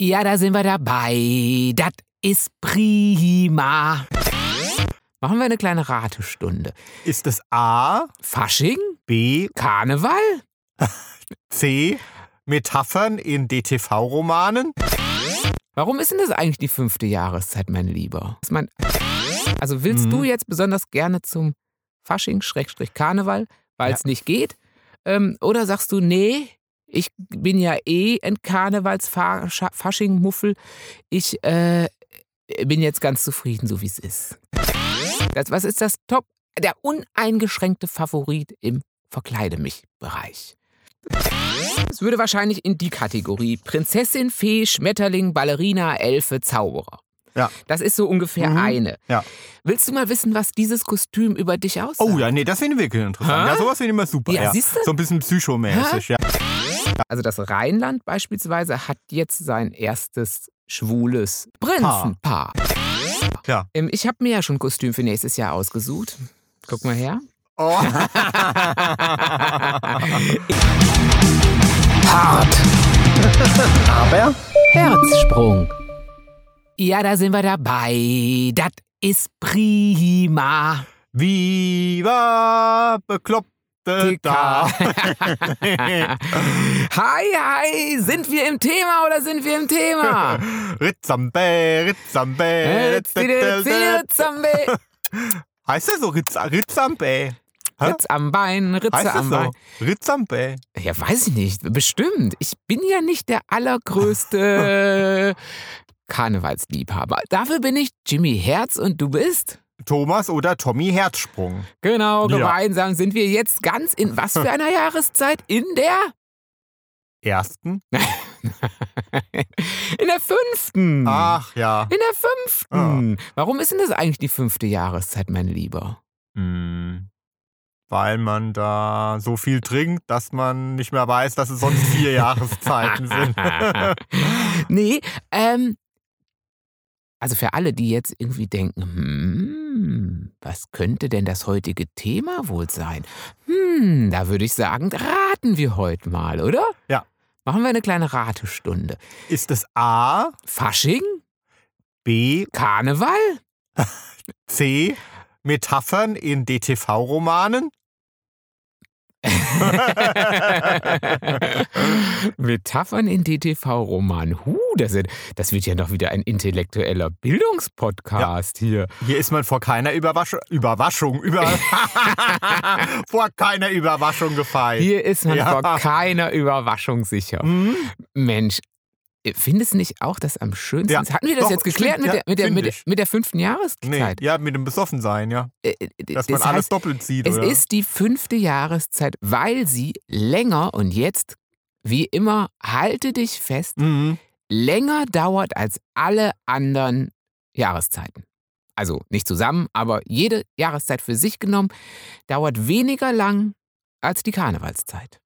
Ja, da sind wir dabei. Das ist prima. Machen wir eine kleine Ratestunde. Ist es A, Fasching? B, Karneval? C, Metaphern in DTV-Romanen? Warum ist denn das eigentlich die fünfte Jahreszeit, mein Lieber? Ist mein also willst Mhm. du jetzt besonders gerne zum Fasching, Schrägstrich Karneval, weil es nicht geht? Ähm, oder sagst du, nee, ich bin ja eh ein Karnevals-Fasching-Muffel. Ich äh, bin jetzt ganz zufrieden, so wie es ist. Das, was ist das Top? Der uneingeschränkte Favorit im Verkleide mich-Bereich. Es würde wahrscheinlich in die Kategorie Prinzessin, Fee, Schmetterling, Ballerina, Elfe, Zauberer. Ja. Das ist so ungefähr Mhm. eine. Ja. Willst du mal wissen, was dieses Kostüm über dich aussagt? Oh ja, nee, das finde ich wirklich interessant. Hä? Ja, sowas finde ich immer super. Ja, Ja, siehst du? So ein bisschen psychomäßig, ja. Also das Rheinland beispielsweise hat jetzt sein erstes schwules Prinzenpaar. Ja. Ähm, ich habe mir ja schon ein Kostüm für nächstes Jahr ausgesucht. Guck mal her. Oh. Hart. Aber Herzsprung. Ja, da sind wir dabei. Das ist prima. Viva Bekloppte da. hi, hi. Sind wir im Thema oder sind wir im Thema? Ritzambe, Ritzambe. Ritzambe. Heißt das so Ritz, Ritzambe? Hä? Ritz am Bein, Ritze Heißt am Bein. so? Ritzambe. Ja, weiß ich nicht. Bestimmt. Ich bin ja nicht der allergrößte Karnevalsliebhaber. Dafür bin ich Jimmy Herz und du bist? Thomas oder Tommy Herzsprung. Genau, Ja. gemeinsam sind wir jetzt ganz in was für einer Jahreszeit? In der? Ersten? In der fünften. Ach ja. In der fünften. Warum ist denn das eigentlich die fünfte Jahreszeit, mein Lieber? Hm. Weil man da so viel trinkt, dass man nicht mehr weiß, dass es sonst vier Jahreszeiten sind. nee, ähm, also für alle, die jetzt irgendwie denken, hm, was könnte denn das heutige Thema wohl sein? Hm, da würde ich sagen, raten wir heute mal, oder? Ja. Machen wir eine kleine Ratestunde. Ist es A, Fasching? B, Karneval? C, Metaphern in DTV-Romanen? Metaphern in DTV-Roman. Huh, das, das wird ja noch wieder ein intellektueller Bildungspodcast hier. Hier ist man vor keiner Überwaschung, Überwaschung, über, vor keiner Überwaschung gefeit. Hier ist man Ja. vor keiner Überraschung sicher. Hm? Mensch, findest du nicht auch das am schönsten? Ja, Hatten wir das doch, jetzt geklärt stimmt, mit, ja, der, mit, der, mit, der, mit der fünften Nee, Jahreszeit? ja, mit dem Besoffensein, ja. Äh, äh, Dass das man alles heißt, doppelt sieht, es oder? ist die fünfte Jahreszeit, weil sie länger und jetzt, wie immer, halte dich fest, Mhm. Länger dauert als alle anderen Jahreszeiten. Also nicht zusammen, aber jede Jahreszeit für sich genommen dauert weniger lang als die Karnevalszeit.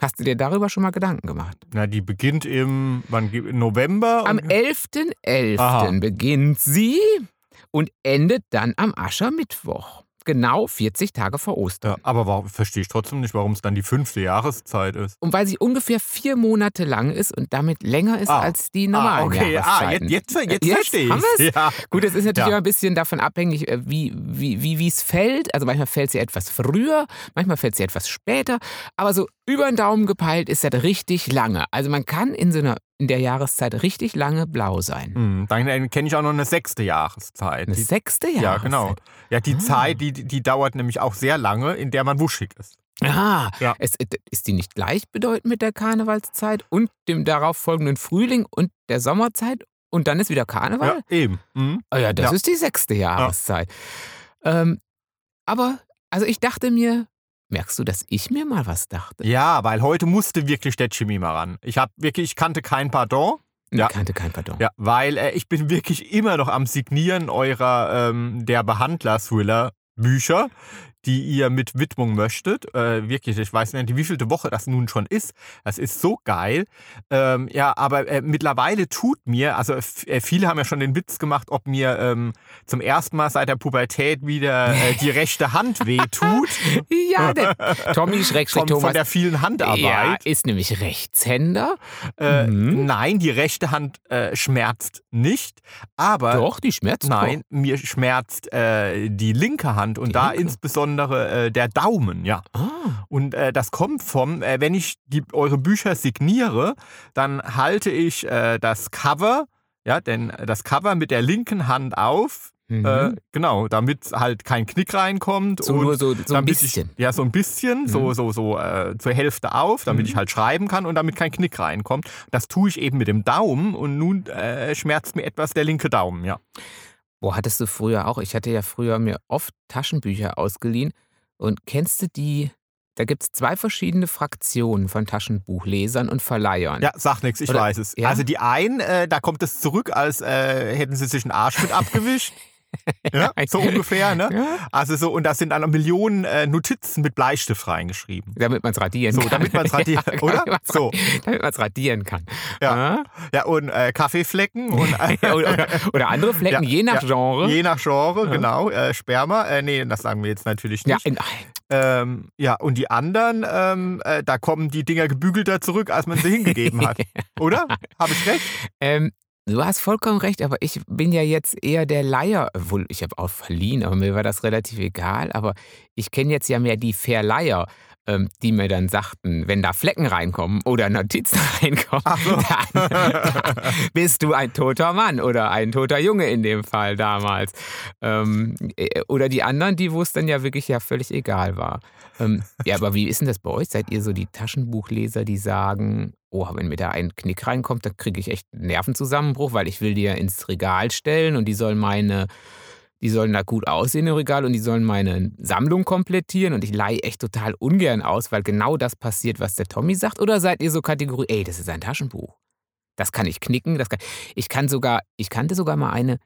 Hast du dir darüber schon mal Gedanken gemacht? Na, die beginnt im, wann, November? Am und- 11.11. Aha. beginnt sie und endet dann am Aschermittwoch. Genau 40 Tage vor Ostern. Ja, aber warum, verstehe ich trotzdem nicht, warum es dann die fünfte Jahreszeit ist. Und weil sie ungefähr vier Monate lang ist und damit länger ist Ah. als die normalen ah, okay, ah, Jahreszeiten. jetzt, jetzt, jetzt, Jetzt verstehe haben ich wir's? Ja. Gut, es ist natürlich Ja. immer ein bisschen davon abhängig, äh, wie wie wie wie, es fällt. Also manchmal fällt sie etwas früher, manchmal fällt sie etwas später. Aber so über den Daumen gepeilt ist das richtig lange. Also man kann in so einer in der Jahreszeit richtig lange blau sein. Hm, dann kenne ich auch noch eine sechste Jahreszeit. Eine Die- sechste ja, Jahreszeit. genau. Ja, die Ah. Zeit, die, die dauert nämlich auch sehr lange, in der man wuschig ist. Ah, Ja. es, ist die nicht gleichbedeutend mit der Karnevalszeit und dem darauffolgenden Frühling und der Sommerzeit? Und dann ist wieder Karneval? Ja, eben. Mhm. Ah ja, das Ja. ist die sechste Jahreszeit. Ähm, aber, also ich dachte mir, merkst du, dass ich mir mal was dachte? Ja, weil heute musste wirklich der Jimmy mal ran. Ich habe wirklich, ich kannte kein Pardon. Ich Ja. kannte kein Pardon. Ja, weil äh, ich bin wirklich immer noch am Signieren eurer ähm, der Behandler-Thriller-Bücher, die ihr mit Widmung möchtet. Äh, wirklich, ich weiß nicht, wie vielte Woche das nun schon ist. Das ist so geil. Ähm, ja, aber äh, mittlerweile tut mir, also äh, viele haben ja schon den Witz gemacht, ob mir ähm, zum ersten Mal seit der Pubertät wieder äh, die rechte Hand wehtut. ja, der Tommy Schreckschreck von, Thomas von der vielen Handarbeit. ja, ist nämlich Rechtshänder. Äh, Mhm. Nein, die rechte Hand äh, schmerzt nicht, aber Doch, die schmerzt nein, mir schmerzt die linke Hand und Die da linke? insbesondere äh, der Daumen, ja. Ah, Und äh, das kommt vom, äh, wenn ich die, eure Bücher signiere, dann halte ich äh, das Cover, ja, denn das Cover mit der linken Hand auf, mhm. äh, genau, damit halt kein Knick reinkommt so und nur so, so ein bisschen. Ich, ja, so ein bisschen, so, Mhm. so, so äh, zur Hälfte auf, damit Mhm. ich halt schreiben kann und damit kein Knick reinkommt. Das tue ich eben mit dem Daumen und nun äh, schmerzt mir etwas der linke Daumen, ja. Wo hattest du früher auch? Ich hatte ja früher mir oft Taschenbücher ausgeliehen. Und kennst du die? Da gibt es zwei verschiedene Fraktionen von Taschenbuchlesern und Verleihern. Ja, sag nichts, ich Oder- weiß es. ja? Also die einen, äh, da kommt es zurück, als äh, hätten sie sich einen Arsch mit abgewischt. ja, so ungefähr, ne? Ja, Also so, und da sind dann Millionen äh, Notizen mit Bleistift reingeschrieben. damit man es radieren So, kann. damit man's radieren- Ja, oder? Damit man es So. damit man's radieren kann. Ja. Ja, und äh, Kaffeeflecken und äh, oder, oder, andere Flecken, Ja, je nach ja. Genre. je nach Genre, Ja. genau. Äh, Sperma, äh, nee, das sagen wir jetzt natürlich ja, nicht. in, Ähm, ja, und die anderen, ähm, äh, da kommen die Dinger gebügelter zurück, als man sie hingegeben hat. Oder? Habe ich recht? ähm, du hast vollkommen recht, aber ich bin ja jetzt eher der Leier. Wohl, ich habe auch verliehen, aber mir war das relativ egal. Aber ich kenne jetzt ja mehr die Verleiher. ähm, Die mir dann sagten, wenn da Flecken reinkommen oder Notizen reinkommen, so. dann bist du ein toter Mann oder ein toter Junge in dem Fall damals. Ähm, äh, oder die anderen, die wo es dann ja wirklich ja völlig egal war. Ähm, ja, aber wie ist denn das bei euch? Seid ihr so die Taschenbuchleser, die sagen, oh, wenn mir da ein Knick reinkommt, dann kriege ich echt einen Nervenzusammenbruch, weil ich will die ja ins Regal stellen und die sollen meine, die sollen da gut aussehen im Regal und die sollen meine Sammlung komplettieren und ich leihe echt total ungern aus, weil genau das passiert, was der Tommy sagt. Oder seid ihr so Kategorie, ey, das ist ein Taschenbuch. Das kann ich knicken, das kann, ich kann sogar, ich kannte sogar mal eine,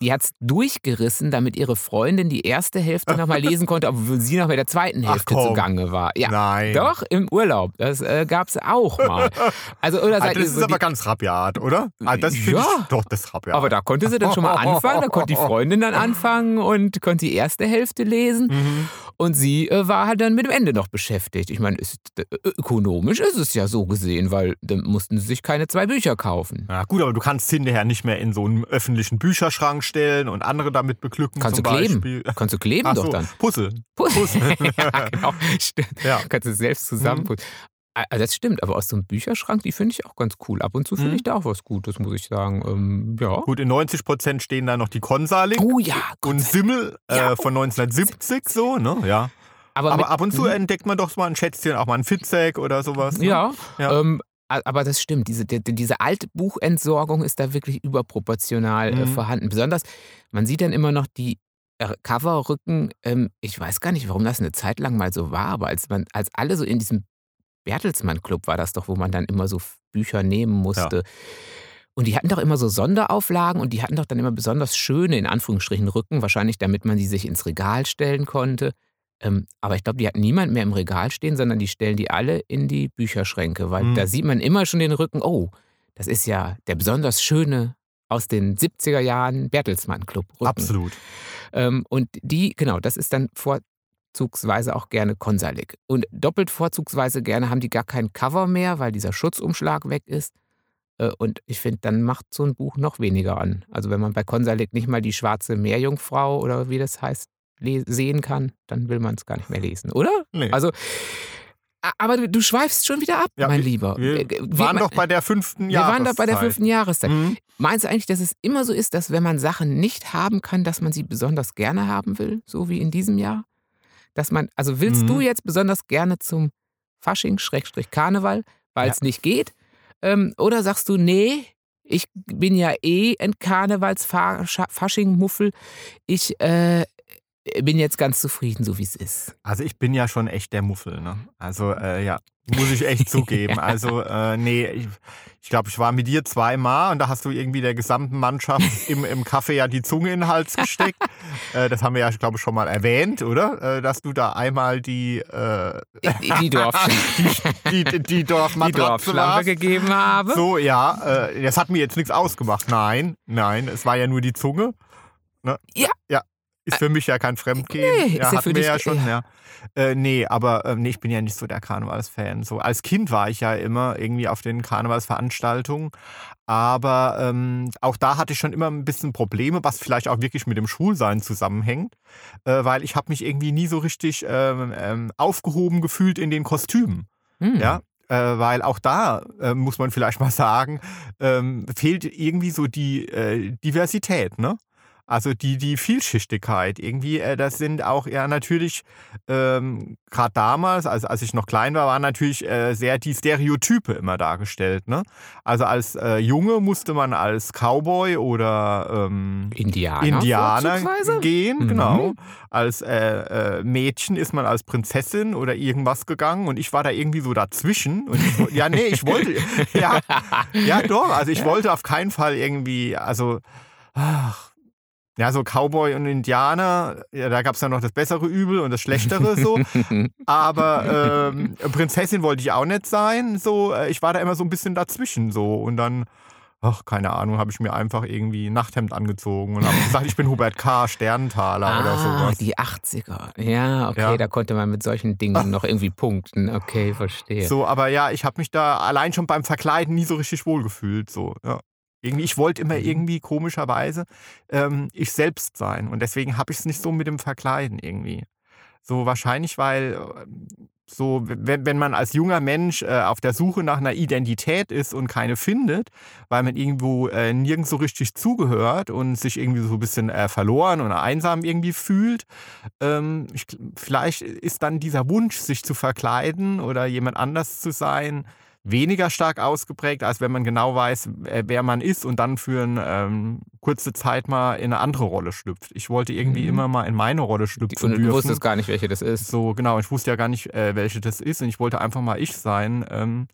die hat es durchgerissen, damit ihre Freundin die erste Hälfte nochmal lesen konnte, obwohl sie noch bei der zweiten Hälfte zugange war. Ja, Nein. doch, im Urlaub. Das äh, gab es auch mal. Also, oder seid das ist so aber ganz rabiat, oder? Ah, das Ja. ich, doch, das rabiat. aber da konnte sie dann schon mal anfangen, da konnte die Freundin dann anfangen und konnte die erste Hälfte lesen. Mhm. Und sie äh, war halt dann mit dem Ende noch beschäftigt. Ich meine, ist, äh, ökonomisch ist es ja so gesehen, weil dann mussten sie sich keine zwei Bücher kaufen. Ja, gut, aber du kannst hinterher nicht mehr in so einen öffentlichen Bücherschrank stellen und andere damit beglücken. Kannst du kleben. Beispiel. Kannst du kleben Ach doch so, dann. Puzzle. ja, genau. Stimmt. Ja. Kannst du selbst zusammenputzen. Also das stimmt, aber aus so einem Bücherschrank, die finde ich auch ganz cool. Ab und zu finde Mhm. ich da auch was Gutes, muss ich sagen. Ähm, ja. Gut, in 90 Prozent stehen da noch die Konsalik Oh ja, und Simmel äh, Ja. von 1970 so, ne? Ja. Aber, Aber mit- ab und zu Mhm. entdeckt man doch mal ein Schätzchen, auch mal ein Fitzek oder sowas. Ne? Ja, Ja. Ähm, aber das stimmt. Diese, die, diese alte Buchentsorgung ist da wirklich überproportional äh, Mhm. vorhanden. Besonders, man sieht dann immer noch die äh, Coverrücken. Ähm, ich weiß gar nicht, warum das eine Zeit lang mal so war, aber als man, als alle so in diesem Bertelsmann-Club war das doch, wo man dann immer so Bücher nehmen musste. Und die hatten doch immer so Sonderauflagen und die hatten doch dann immer besonders schöne, in Anführungsstrichen, Rücken, wahrscheinlich damit man die sich ins Regal stellen konnte. Ähm, aber ich glaube, die hat niemand mehr im Regal stehen, sondern die stellen die alle in die Bücherschränke, weil Mhm. da sieht man immer schon den Rücken, oh, das ist ja der besonders schöne aus den 70er Jahren Bertelsmann Club. Rücken. Absolut. Ähm, und die, genau, das ist dann vorzugsweise auch gerne Konsalik. Und doppelt vorzugsweise gerne haben die gar kein Cover mehr, weil dieser Schutzumschlag weg ist. Äh, Und ich finde, dann macht so ein Buch noch weniger an. Also wenn man bei Konsalik nicht mal die schwarze Meerjungfrau oder wie das heißt, sehen kann, dann will man es gar nicht mehr lesen, oder? Nee. Also, aber du, du schweifst schon wieder ab, Ja, mein wir- Lieber. wir Äh, wie waren man- doch bei der fünften wir waren doch bei der Jahreszeit. fünften Jahreszeit. Mhm. Meinst du eigentlich, dass es immer so ist, dass wenn man Sachen nicht haben kann, dass man sie besonders gerne haben will, so wie in diesem Jahr? Dass man, also willst Mhm. du jetzt besonders gerne zum Fasching, Schrägstrich Karneval, weil Ja. es nicht geht? Ähm, oder sagst du, nee, ich bin ja eh ein Karnevals-Fasching-Muffel. Ich äh, bin jetzt ganz zufrieden, so wie es ist. Also ich bin ja schon echt der Muffel, ne? Also äh, ja, muss ich echt zugeben. Also äh, nee, ich, ich glaube, ich war mit dir zweimal und da hast du irgendwie der gesamten Mannschaft im, im Kaffee ja die Zunge in den Hals gesteckt. Äh, das haben wir ja, glaube ich, schon mal erwähnt, oder? Äh, dass du da einmal die, äh, Die, Dorf, die, die, die die Dorfmatratze warst. gegeben habe. So, ja, äh, das hat mir jetzt nichts ausgemacht. Nein, nein, es war ja nur die Zunge. Ne? Ja. Ja. Ist für mich ja kein Fremdgehen. Nee, ist ja hatten für dich- ja schon, ja. ja. Äh, nee, aber äh, nee, ich bin ja nicht so der Karnevalsfan. So, als Kind war ich ja immer irgendwie auf den Karnevalsveranstaltungen. Aber ähm, auch da hatte ich schon immer ein bisschen Probleme, was vielleicht auch wirklich mit dem Schwulsein zusammenhängt. Äh, weil ich habe mich irgendwie nie so richtig ähm, ähm, aufgehoben gefühlt in den Kostümen. Hm. Ja, äh, weil auch da äh, muss man vielleicht mal sagen, ähm, fehlt irgendwie so die äh, Diversität, ne? Also die, die Vielschichtigkeit. Irgendwie, äh, das sind auch ja natürlich, ähm, gerade damals, als, als ich noch klein war, waren natürlich äh, sehr die Stereotype immer dargestellt. Ne? Also als äh, Junge musste man als Cowboy oder ähm, Indianer. Indianer gehen, Mhm. genau. Als äh, äh, Mädchen ist man als Prinzessin oder irgendwas gegangen und ich war da irgendwie so dazwischen. Und ich, ja, nee, ich wollte, ja, ja doch, also ich wollte auf keinen Fall irgendwie, also, ach, ja, so Cowboy und Indianer, ja, da gab es ja noch das bessere Übel und das schlechtere so. Aber ähm, Prinzessin wollte ich auch nicht sein. So, äh, ich war da immer so ein bisschen dazwischen so. Und dann, ach, keine Ahnung, habe ich mir einfach irgendwie ein Nachthemd angezogen und habe gesagt, ich bin Hubert K., Sternentaler oder Ah, sowas. die 80er. Ja, okay, Ja. da konnte man mit solchen Dingen noch irgendwie punkten. Okay, verstehe. So, aber ja, ich habe mich da allein schon beim Verkleiden nie so richtig wohlgefühlt. So, ja. Irgendwie, ich wollte immer Mhm. irgendwie komischerweise ähm, ich selbst sein. Und deswegen habe ich es nicht so mit dem Verkleiden irgendwie. So wahrscheinlich, weil äh, so, wenn, wenn man als junger Mensch äh, auf der Suche nach einer Identität ist und keine findet, weil man irgendwo äh, nirgends so richtig zugehört und sich irgendwie so ein bisschen äh, verloren und einsam irgendwie fühlt, ähm, ich, vielleicht ist dann dieser Wunsch, sich zu verkleiden oder jemand anders zu sein, weniger stark ausgeprägt, als wenn man genau weiß, äh, wer man ist und dann für eine ähm, kurze Zeit mal in eine andere Rolle schlüpft. Ich wollte irgendwie Mhm. immer mal in meine Rolle schlüpfen Und du dürfen. wusstest gar nicht, welche das ist. So, genau. Ich wusste ja gar nicht, äh, welche das ist und ich wollte einfach mal ich sein. Ähm,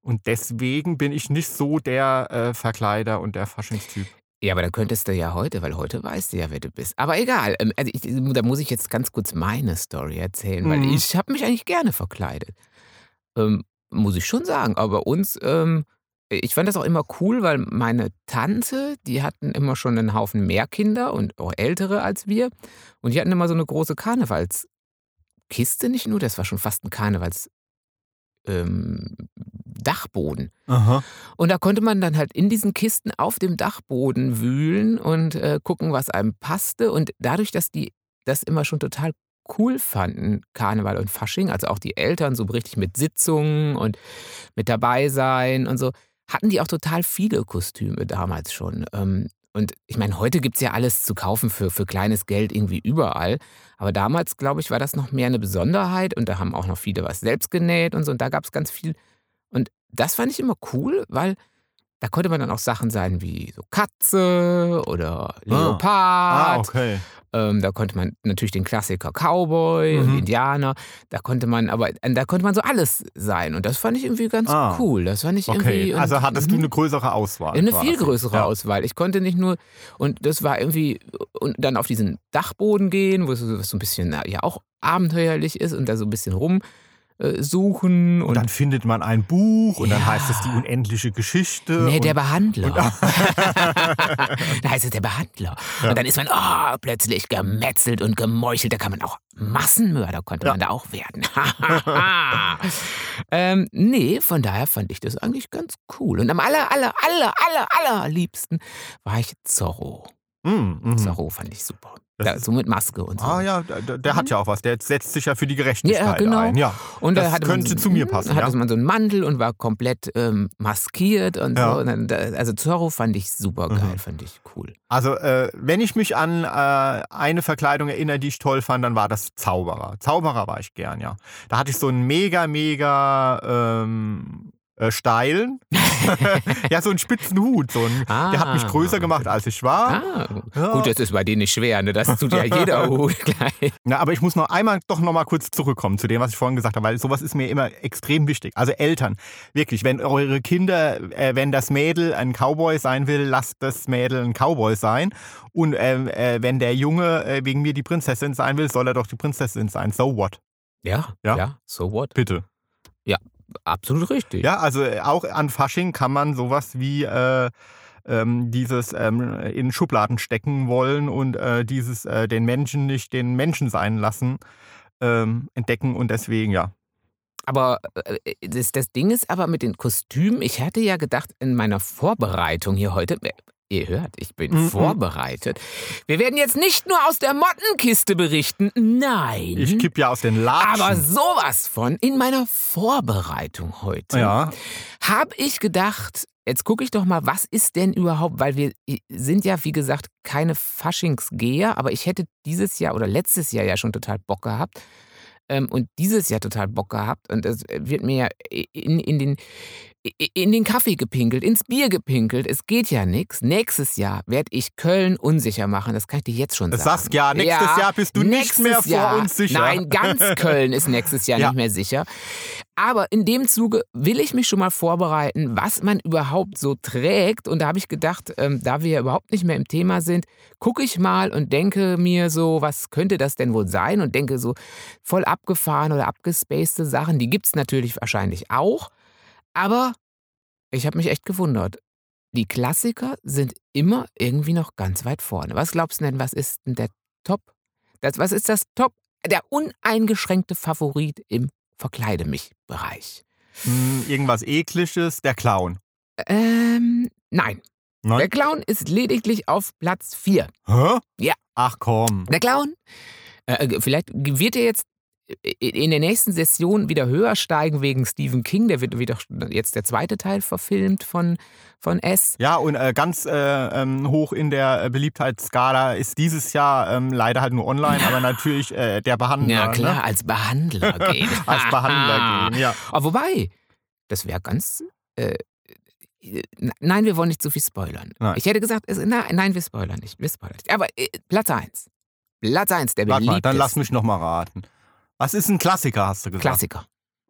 und deswegen bin ich nicht so der äh, Verkleider und der Faschingstyp. Ja, aber dann könntest du ja heute, weil heute weißt du ja, wer du bist. Aber egal, ähm, also ich, da muss ich jetzt ganz kurz meine Story erzählen, weil Mhm. ich habe mich eigentlich gerne verkleidet. Ähm, muss ich schon sagen. Aber uns, ähm, ich fand das auch immer cool, weil meine Tante, die hatten immer schon einen Haufen mehr Kinder und auch ältere als wir. Und die hatten immer so eine große Karnevalskiste, nicht nur, das war schon fast ein Karnevals. Ähm, Dachboden. Aha. Und da konnte man dann halt in diesen Kisten auf dem Dachboden wühlen und äh, gucken, was einem passte. Und dadurch, dass die das immer schon total cool fanden, Karneval und Fasching, also auch die Eltern so richtig mit Sitzungen und mit dabei sein und so, hatten die auch total viele Kostüme damals schon. Ähm, und ich meine, heute gibt es ja alles zu kaufen für, für kleines Geld irgendwie überall. Aber damals, glaube ich, war das noch mehr eine Besonderheit und da haben auch noch viele was selbst genäht und so. Und da gab es ganz viel. Und das fand ich immer cool, weil da konnte man dann auch Sachen sein wie so Katze oder Leopard. Ah, okay. Ähm, da konnte man natürlich den Klassiker Cowboy und Mhm. Indianer. Da konnte man, aber äh, da konnte man so alles sein. Und das fand ich irgendwie ganz Ah. cool. Das fand ich Okay. irgendwie. Also und, hattest du mhm. eine größere Auswahl. Eine viel größere ja. Auswahl. Ich konnte nicht nur, und das war irgendwie, und dann auf diesen Dachboden gehen, wo es so, ein bisschen, ja, auch abenteuerlich ist und da so ein bisschen rumsuchen. Äh, suchen Und dann findet man ein Buch und dann Ja. heißt es die unendliche Geschichte. Nee, und der Behandler. da heißt es der Behandler. Und dann ist man oh, plötzlich gemetzelt und gemeuchelt. Da kann man auch Massenmörder, konnte Ja. man da auch werden. ähm, nee, von daher fand ich das eigentlich ganz cool. Und am aller, aller, aller, aller, allerliebsten war ich Zorro. Mm, mhm. Zorro fand ich super. Da, so mit Maske und so. Ah ja, der, der hat ja auch was. Der setzt sich ja für die Gerechtigkeit Ja, genau. ein. Ja. Und Das könnte man, zu mir hm, passen, Hatte ja. man so einen Mantel und war komplett ähm, maskiert und Ja. so. Und dann, da, also Zorro fand ich super geil, Mhm. fand ich cool. Also, äh, wenn ich mich an äh, eine Verkleidung erinnere, die ich toll fand, dann war das Zauberer. Zauberer war ich gern, ja. Da hatte ich so einen mega, mega ähm, äh, steilen. ja, so einen spitzen Hut. So ein, Der hat mich Ah. größer gemacht, als ich war. Ah, Ja. gut, das ist bei denen nicht schwer, ne? Das tut ja jeder Hut gleich. Na, aber ich muss noch einmal doch noch mal kurz zurückkommen zu dem, was ich vorhin gesagt habe, weil sowas ist mir immer extrem wichtig. Also Eltern, wirklich, wenn eure Kinder, äh, wenn das Mädel ein Cowboy sein will, lasst das Mädel ein Cowboy sein. Und ähm, äh, wenn der Junge äh, wegen mir die Prinzessin sein will, soll er doch die Prinzessin sein. So what? Ja, Ja. ja, so what? Bitte. Absolut richtig. Ja, also äh, auch an Fasching kann man sowas wie äh, ähm, dieses ähm, in Schubladen stecken wollen und äh, dieses äh, den Menschen nicht den Menschen sein lassen ähm, entdecken und deswegen ja. Aber äh, das, das Ding ist aber mit den Kostümen, ich hatte ja gedacht, in meiner Vorbereitung hier heute, äh, ihr hört, ich bin Mhm. vorbereitet. Wir werden jetzt nicht nur aus der Mottenkiste berichten, nein. Ich kipp ja aus den Latschen. aber sowas von in meiner Vorbereitung heute ja. habe ich gedacht, jetzt gucke ich doch mal, was ist denn überhaupt, weil wir sind ja, wie gesagt, keine Faschingsgeher, aber ich hätte dieses Jahr oder letztes Jahr ja schon total Bock gehabt ähm, und dieses Jahr total Bock gehabt und es wird mir ja in, in, den, in den Kaffee gepinkelt, ins Bier gepinkelt, es geht ja nichts. Nächstes Jahr werde ich Köln unsicher machen, das kann ich dir jetzt schon sagen. Saskia, nächstes Ja, Jahr bist du nicht mehr vor Jahr, uns sicher. Nein, ganz Köln ist nächstes Jahr Ja. nicht mehr sicher. Aber in dem Zuge will ich mich schon mal vorbereiten, was man überhaupt so trägt. Und da habe ich gedacht, ähm, da wir ja überhaupt nicht mehr im Thema sind, gucke ich mal und denke mir so, was könnte das denn wohl sein? Und denke so voll abgefahren oder abgespacede Sachen. Die gibt es natürlich wahrscheinlich auch. Aber ich habe mich echt gewundert. Die Klassiker sind immer irgendwie noch ganz weit vorne. Was glaubst du denn, was ist denn der Top? Das, was ist das Top? Der uneingeschränkte Favorit im Verkleide mich-Bereich. Hm, irgendwas ekliges, der Clown. Ähm, nein. Der Nein? Clown ist lediglich auf Platz 4. Hä? Ja. Ach komm. Der Clown, äh, vielleicht wird er jetzt in der nächsten Session wieder höher steigen wegen Stephen King. Der wird wieder jetzt der zweite Teil verfilmt von, von S. Ja, und äh, ganz äh, ähm, hoch in der äh, Beliebtheitsskala ist dieses Jahr ähm, leider halt nur online, aber natürlich äh, der Behandler. Ja, klar, Ne? als Behandler gehen. Als Behandler gehen, ja. Aber wobei, das wäre ganz. Äh, nein, wir wollen nicht zu viel spoilern. Nein. Ich hätte gesagt, es, nein, nein, wir spoilern nicht. Wir spoilern nicht. Aber äh, Platz 1. Platz 1, der Warte mal, dann lass mich noch mal raten. Was ist ein Klassiker, hast du gesagt? Klassiker.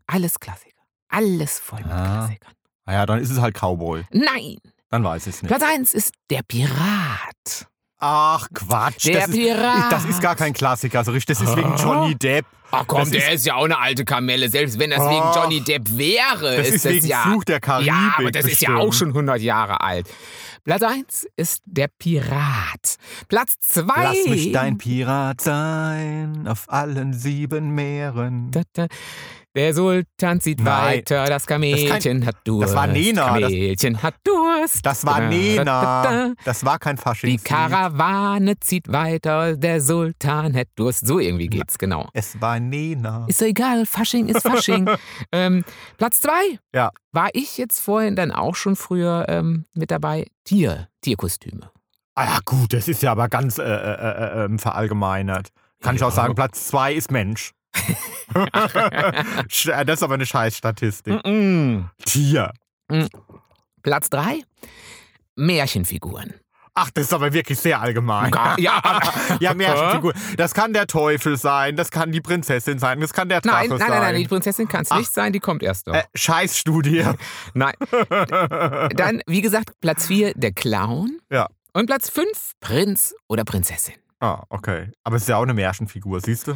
Alles Klassiker. Alles voll mit Ah. Klassikern. Naja, dann ist es halt Cowboy. Nein, Dann weiß ich es nicht. Platz 1 ist der Pirat. Ach, Quatsch. Der das, ist, Pirat. das ist gar kein Klassiker, so richtig. Das ist wegen. Johnny Depp. Ach komm, Das der ist- ist, ja auch eine alte Kamelle. Selbst wenn das Ach. wegen Johnny Depp wäre, Das ist, ist das wegen ja. Fluch der Karibik. Ja, aber das ist ja bestimmt. auch schon 100 Jahre alt. Platz 1 ist der Pirat. Platz 2. Lass mich dein Pirat sein auf allen sieben Meeren. Der Sultan zieht Nein. weiter, das Kamelchen hat Durst. das war Nena, das- Kamelchen hat Durst. Das war Nena. da. Das war kein Die Faschingslied. Karawane zieht weiter, der Sultan hat Durst. So irgendwie geht's, genau. Es war Nena. Ist so egal, Fasching ist Fasching. ähm, Platz zwei. Ja. War ich jetzt vorhin dann auch schon früher ähm, mit dabei? Tier, Tierkostüme. Ah ja, gut, das ist ja aber ganz äh, äh, äh, ähm, verallgemeinert. Kann ich auch Ja. sagen, Platz zwei ist Mensch. Das ist aber eine Scheißstatistik. Mm-mm. Tier. Platz drei. Märchenfiguren. Ach, das ist aber wirklich sehr allgemein. Ja. ja, Märchenfigur. Das kann der Teufel sein, das kann die Prinzessin sein, das kann der Drache Nein, nein, sein. nein, nein, die Prinzessin kann es nicht sein, die kommt erst noch. äh, Scheißstudie. Nein. Dann, wie gesagt, Platz 4 der Clown. Ja. Und Platz 5 Prinz oder Prinzessin. ah, okay. Aber es ist ja auch eine Märchenfigur, siehst du?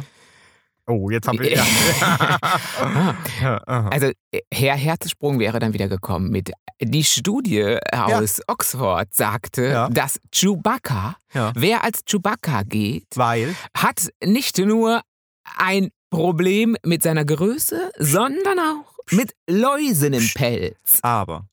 Oh, jetzt haben wir. Ja. Ja, aha. Also äh, Herr Herzsprung wäre dann wieder gekommen mit die Studie aus Oxford sagte, Ja. dass Chewbacca, Ja. wer als Chewbacca geht, Weil. hat nicht nur ein Problem mit seiner Größe, sondern auch mit Läusen im Pelz. Aber.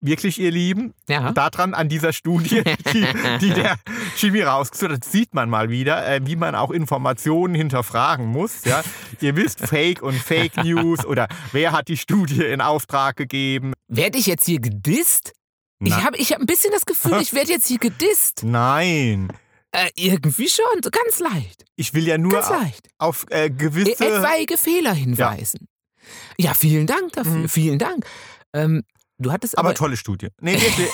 Ja, wirklich, ihr Lieben, Ja. daran an dieser Studie, die, die der Jimmy rausgesucht hat, sieht man mal wieder, äh, wie man auch Informationen hinterfragen muss. Ja? Ihr wisst, Fake und Fake News oder wer hat die Studie in Auftrag gegeben. Werde ich jetzt hier gedisst? Ich Na- habe ich hab ein bisschen das Gefühl, ich werde jetzt hier gedisst. Nein, Äh, irgendwie schon, so ganz leicht. ich will ja nur auf, leicht. auf äh, E gewisse. etwaige Fehler hinweisen. Ja, vielen Dank dafür. Mhm. Vielen Dank. Ähm, du hattest Aber aber, tolle Studie. Nee, nee, nee,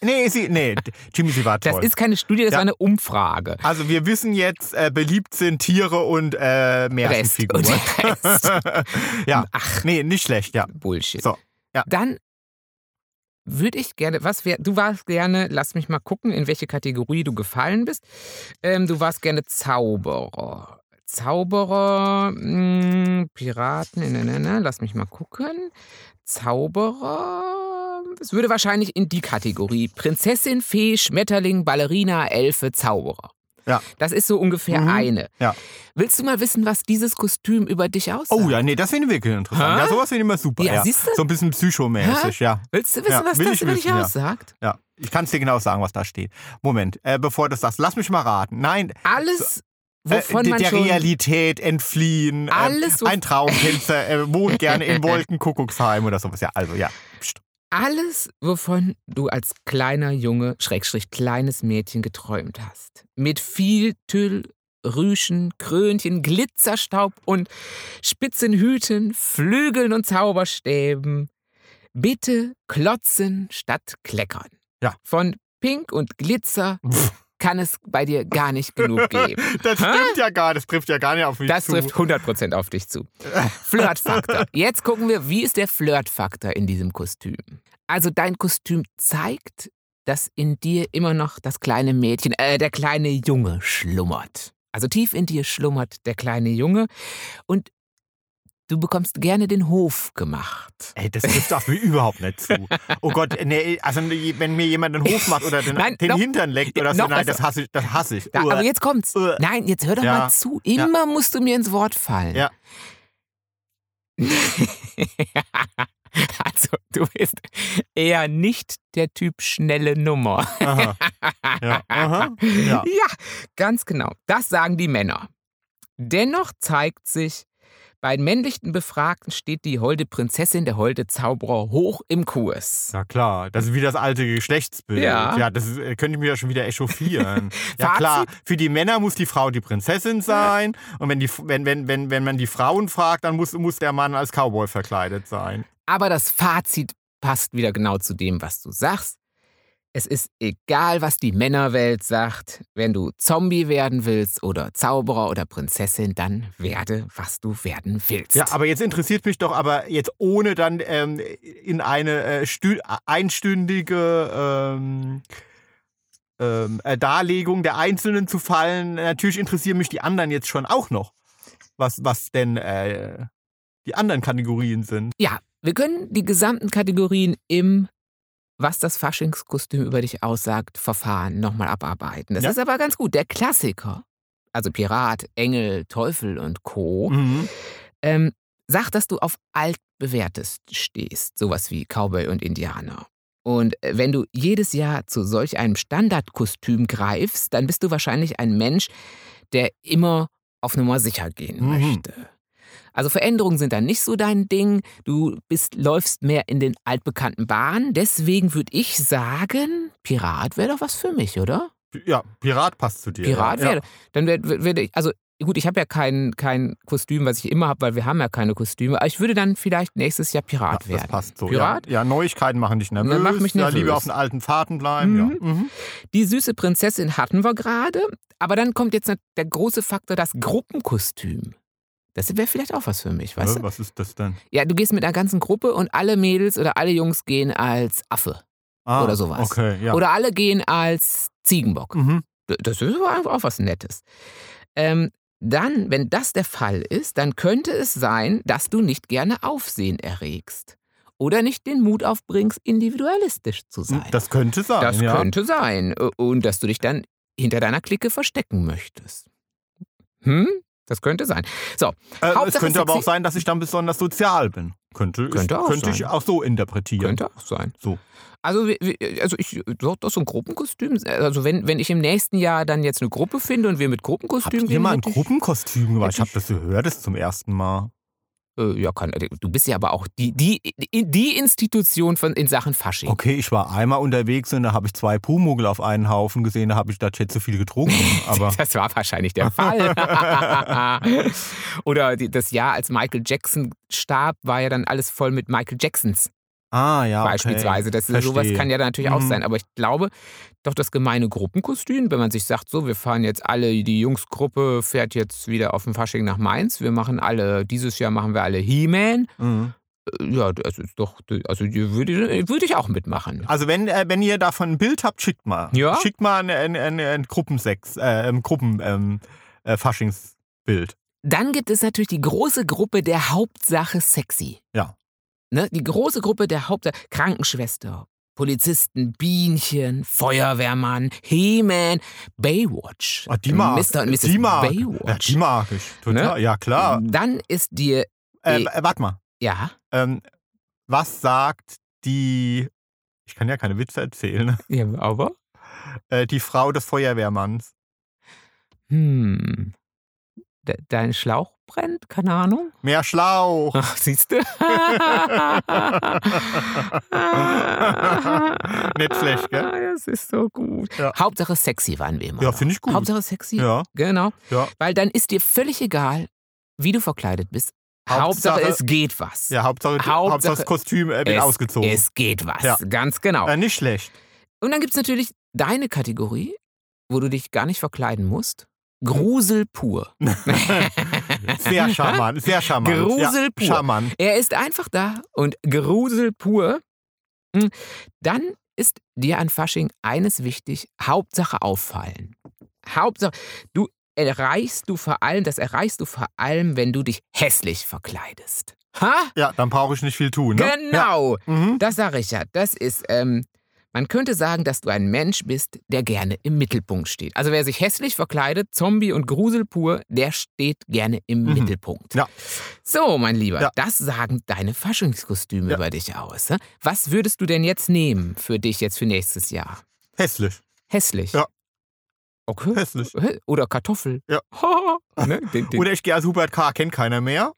nee, sie, nee, Jimmy, sie war das toll. ist keine Studie, das Ja. war eine Umfrage. also wir wissen jetzt, äh, beliebt sind Tiere und äh, Rest. Märchenfiguren. Und Rest. ja, Ach, nee, nicht schlecht, ja. Bullshit. So, ja. Dann würde ich gerne, was wär, du warst gerne, lass mich mal gucken, in welche Kategorie du gefallen bist. Ähm, du warst gerne Zauberer. Zauberer, mh, Piraten, ne, ne, ne, lass mich mal gucken. Zauberer, es würde wahrscheinlich in die Kategorie Prinzessin, Fee, Schmetterling, Ballerina, Elfe, Zauberer. Ja. Das ist so ungefähr Mhm. eine. Ja. Willst du mal wissen, was dieses Kostüm über dich aussagt? Oh ja, nee, das finde ich wirklich interessant. Hä? Ja, sowas finde ich immer super. Ja, Ja, siehst du? So ein bisschen psychomäßig, ja. Willst du wissen, Ja, was das über dich aussagt? Ja, ich kann es dir genau sagen, was da steht. Moment, äh, bevor du das sagst, lass mich mal raten. Nein, Alles, wovon äh, man der. Realität entfliehen. Alles, äh, wo- ein Traumtänzer äh, wohnt gerne in Wolkenkuckucksheim oder sowas. Ja, also ja. Psst. Alles, wovon du als kleiner Junge, Schrägstrich kleines Mädchen geträumt hast. Mit viel Tüll, Rüschen, Krönchen, Glitzerstaub und spitzen Hüten, Flügeln und Zauberstäben. Bitte klotzen statt kleckern. Ja. Von Pink und Glitzer Pff, kann es bei dir gar nicht genug geben. Das Hä? stimmt ja gar, das trifft ja gar nicht auf mich Das zu. trifft 100% auf dich zu. Flirtfaktor. Jetzt gucken wir, wie ist der Flirtfaktor in diesem Kostüm? Also dein Kostüm zeigt, dass in dir immer noch das kleine Mädchen, äh, der kleine Junge schlummert. Also tief in dir schlummert der kleine Junge und du bekommst gerne den Hof gemacht. Ey, das trifft auf mich überhaupt nicht zu. Oh Gott, nee, also wenn mir jemand den Hof macht oder den, Nein, den noch- Hintern leckt oder so, nein, das hasse ich. Das hasse ich. Da, aber jetzt kommt's. Nein, jetzt hör doch Ja. mal zu. Immer musst du mir ins Wort fallen. Ja. also, du bist eher nicht der Typ schnelle Nummer. Aha. Ja. Aha. Ja. Ja, ganz genau. Das sagen die Männer. Dennoch zeigt sich, bei den männlichen Befragten steht die holde Prinzessin, der holde Zauberer hoch im Kurs. Na klar, das ist wie das alte Geschlechtsbild. Ja. Ja, das ist, äh, könnte ich mir ja schon wieder echauffieren. ja klar, für die Männer muss die Frau die Prinzessin sein und wenn, die, wenn, wenn, wenn, wenn man die Frauen fragt, dann muss, muss der Mann als Cowboy verkleidet sein. Aber das Fazit passt wieder genau zu dem, was du sagst. Es ist egal, was die Männerwelt sagt. Wenn du Zombie werden willst oder Zauberer oder Prinzessin, dann werde, was du werden willst. Ja, aber jetzt interessiert mich doch aber jetzt ohne dann ähm, in eine äh, stü- einstündige ähm, ähm, äh, Darlegung der Einzelnen zu fallen. Natürlich interessieren mich die anderen jetzt schon auch noch, was, was denn äh, die anderen Kategorien sind. Ja, wir können die gesamten Kategorien im was das Faschingskostüm über dich aussagt, Verfahren nochmal abarbeiten. Das Ja. ist aber ganz gut. Der Klassiker, also Pirat, Engel, Teufel und Co., Mhm. ähm, sagt, dass du auf altbewährtes stehst, sowas wie Cowboy und Indianer. Und äh, wenn du jedes Jahr zu solch einem Standardkostüm greifst, dann bist du wahrscheinlich ein Mensch, der immer auf Nummer sicher gehen Mhm. möchte. Also Veränderungen sind dann nicht so dein Ding. Du bist, läufst mehr in den altbekannten Bahnen. Deswegen würde ich sagen, Pirat wäre doch was für mich, oder? Ja, Pirat passt zu dir. Pirat ja. wäre. Dann wäre wär, ich, also gut, ich habe ja kein, kein Kostüm, was ich immer habe, weil wir haben ja keine Kostüme. Aber ich würde dann vielleicht nächstes Jahr Pirat Ja, werden. das passt so. Pirat? Ja. ja, Neuigkeiten machen dich nervös. Ja, machen mich Ja, nervös. lieber auf den alten Fahrten bleiben. Mhm. Ja. Mhm. Die süße Prinzessin hatten wir gerade. Aber dann kommt jetzt der große Faktor, das Gruppenkostüm. Das wäre vielleicht auch was für mich, weißt Äh, du? Was ist das denn? Ja, du gehst mit einer ganzen Gruppe und alle Mädels oder alle Jungs gehen als Affe. Ah, Oder sowas. Okay, ja. Oder alle gehen als Ziegenbock. mhm. Das ist aber einfach auch was Nettes. Ähm, dann, wenn das der Fall ist, dann könnte es sein, dass du nicht gerne Aufsehen erregst. Oder nicht den Mut aufbringst, individualistisch zu sein. Das könnte sein. Das ja. könnte sein. Und dass du dich dann hinter deiner Clique verstecken möchtest. Hm? Das könnte sein. So, Äh, es könnte aber auch sein, dass ich dann besonders sozial bin. Könnte, Könnte ich, auch könnte ich sein. auch so interpretieren. könnte auch sein. So. Also, also ich doch, doch so ein Gruppenkostüm. Also wenn, wenn ich im nächsten Jahr dann jetzt eine Gruppe finde und wir mit Gruppenkostüm Habt ihr gehen, mal ein ich- Gruppenkostüm gemacht? Ich hätte habe das gehört das zum ersten Mal. Äh, ja, kann, du bist ja aber auch die, die, die Institution von, in Sachen Fasching. Okay, ich war einmal unterwegs und da habe ich zwei Pumuckl auf einen Haufen gesehen, da habe ich da jetzt zu viel getrunken. Aber Das war wahrscheinlich der Fall. Oder das Jahr, als Michael Jackson starb, war ja dann alles voll mit Michael Jacksons ah, ja, okay. beispielsweise. Das, sowas Verstehe. kann ja natürlich auch Mhm. sein. Aber ich glaube, doch das gemeine Gruppenkostüm, wenn man sich sagt, so, wir fahren jetzt alle, die Jungsgruppe fährt jetzt wieder auf dem Fasching nach Mainz. Wir machen alle, dieses Jahr machen wir alle He-Man. Mhm. Äh, Ja, das ist doch, also würde, würde ich auch mitmachen. Also wenn, äh, wenn ihr davon ein Bild habt, schickt mal. Ja? Schickt mal ein, ein, ein, ein Gruppensex, äh, ein Gruppen ähm, äh, Faschingsbild. Dann gibt es natürlich die große Gruppe der Hauptsache sexy. Ja. Ne? Die große Gruppe der Hauptsache Krankenschwester, Polizisten, Bienchen, Feuerwehrmann, He-Man, Baywatch. Ah, die mag, Mr. und Mrs. die mag, ja, Baywatch. die mag ich. Total. Ne? Ja, klar. Dann ist dir, Äh, äh, warte mal. ja, Ähm, was sagt die, ich kann ja keine Witze erzählen, ja aber, äh, die Frau des Feuerwehrmanns? hm, dein Schlauch brennt, keine Ahnung. Mehr Schlauch. Ach, siehst du? Nicht schlecht, gell? Das ist so gut. Ja. Hauptsache sexy waren wir immer. Ja, finde ich gut. Hauptsache sexy. Ja, Genau. ja. Weil dann ist dir völlig egal, wie du verkleidet bist. Hauptsache- Hauptsache, es geht was. Ja, Hauptsache, Hauptsache- Hauptsache das Kostüm äh, wird es, ausgezogen. Es geht was. Ja. Ganz genau. Äh, nicht schlecht. Und dann gibt es natürlich deine Kategorie, wo du dich gar nicht verkleiden musst. Grusel pur. Sehr charmant, sehr charmant. Grusel ja, pur. Charmant. Er ist einfach da und Grusel pur. Hm, Dann ist dir an Fasching eines wichtig: Hauptsache auffallen. Hauptsache, du erreichst du vor allem, das erreichst du vor allem, wenn du dich hässlich verkleidest. Ha? Ja, dann brauche ich nicht viel tun. Ne? Genau, Ja. Mhm. das sage ich ja. Das ist, ähm, man könnte sagen, dass du ein Mensch bist, der gerne im Mittelpunkt steht. Also wer sich hässlich verkleidet, Zombie und Grusel pur, der steht gerne im Mhm. Mittelpunkt. Ja. So, mein Lieber, Ja. das sagen deine Faschingskostüme Ja. über dich aus. Was würdest du denn jetzt nehmen für dich jetzt für nächstes Jahr? Hässlich. Hässlich? Ja. Okay. Hässlich. Hä? Oder Kartoffel? Ja. ne? den, den, Oder ich gehe als Hubert K. kennt keiner mehr.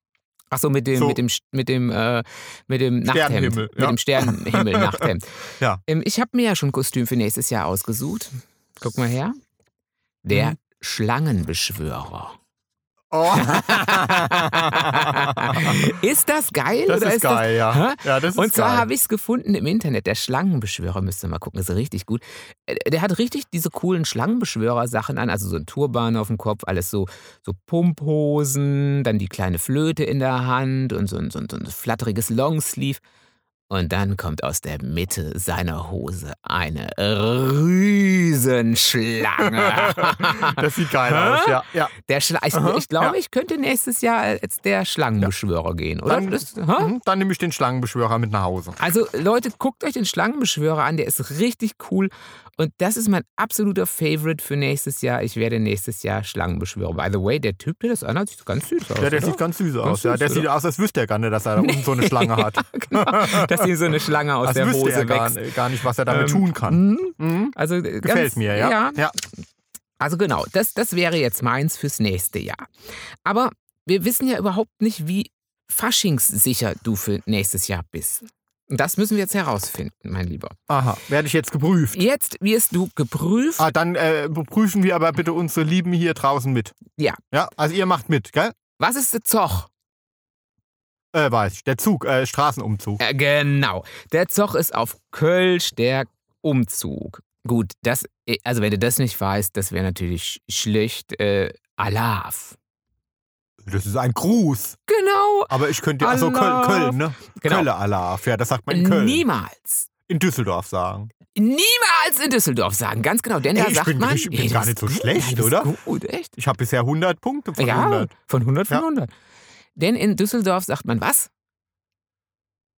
Ach so, mit dem, So. mit dem, mit dem, äh, mit dem Nachthemd. Sternenhimmel, Mit ja. dem Sternenhimmel-Nachthemd. Ja. Ähm, ich habe mir ja schon ein Kostüm für nächstes Jahr ausgesucht. Guck mal her. Der Mhm. Schlangenbeschwörer. Oh. ist das geil? das oder ist geil, ja. Hä? ja das ist Und zwar habe ich es gefunden im Internet. Der Schlangenbeschwörer, müsst ihr mal gucken, ist richtig gut. Äh, Der hat richtig diese coolen Schlangenbeschwörer-Sachen an, also so ein Turban auf dem Kopf, alles so, so Pumphosen, dann die kleine Flöte in der Hand und so ein, so ein, so ein flatteriges Longsleeve. Und dann kommt aus der Mitte seiner Hose eine Riesenschlange. das sieht geil aus, ja. ja. Der Schla ich, ich glaube, ja. ich könnte nächstes Jahr als der Schlangenbeschwörer gehen, oder? Dann, Das, mhm, dann nehme ich den Schlangenbeschwörer mit nach Hause. Also Leute, guckt euch den Schlangenbeschwörer an, der ist richtig cool. Und das ist mein absoluter Favorite für nächstes Jahr. Ich werde nächstes Jahr Schlangenbeschwörer. By the way, der Typ, der das anhat, sieht ganz süß aus. Ja, der oder? sieht ganz süß aus. Ganz ja. Der süß, sieht aus, als wüsste er gar nicht, dass er da unten so eine Schlange hat. genau, dass ihm so eine Schlange aus als der Hose er gar, wächst. gar nicht, was er damit Ähm, tun kann. Mhm. Mhm. Also äh, Gefällt ganz, mir, ja. ja. ja. Also genau, das, das wäre jetzt meins fürs nächste Jahr. Aber wir wissen ja überhaupt nicht, wie faschingssicher du für nächstes Jahr bist. Das müssen wir jetzt herausfinden, mein Lieber. Aha, werde ich jetzt geprüft. Jetzt wirst du geprüft. Ah, dann äh, prüfen wir aber bitte unsere Lieben hier draußen mit. Ja. Ja, also ihr macht mit, gell? Was ist der Zoch? Äh, weiß ich. Der Zug, äh, Straßenumzug. Äh, genau. Der Zoch ist auf Kölsch der Umzug. Gut, das, äh, also wenn du das nicht weißt, das wäre natürlich schlecht. Äh, Alaf. Das ist ein Gruß. Genau. Aber ich könnte, also Köln. Köln, ne? Genau. Kölle Alaf. Ja, das sagt man in Köln. Niemals. In Düsseldorf sagen. Niemals in Düsseldorf sagen, ganz genau. Denn Ey, da ich sagt bin- man. ich bin ey, gar nicht so gut, schlecht, ey, oder? Gut, echt? Ich habe bisher 100 Punkte von ja, 100. von 100 von Ja. 100. Denn in Düsseldorf sagt man was?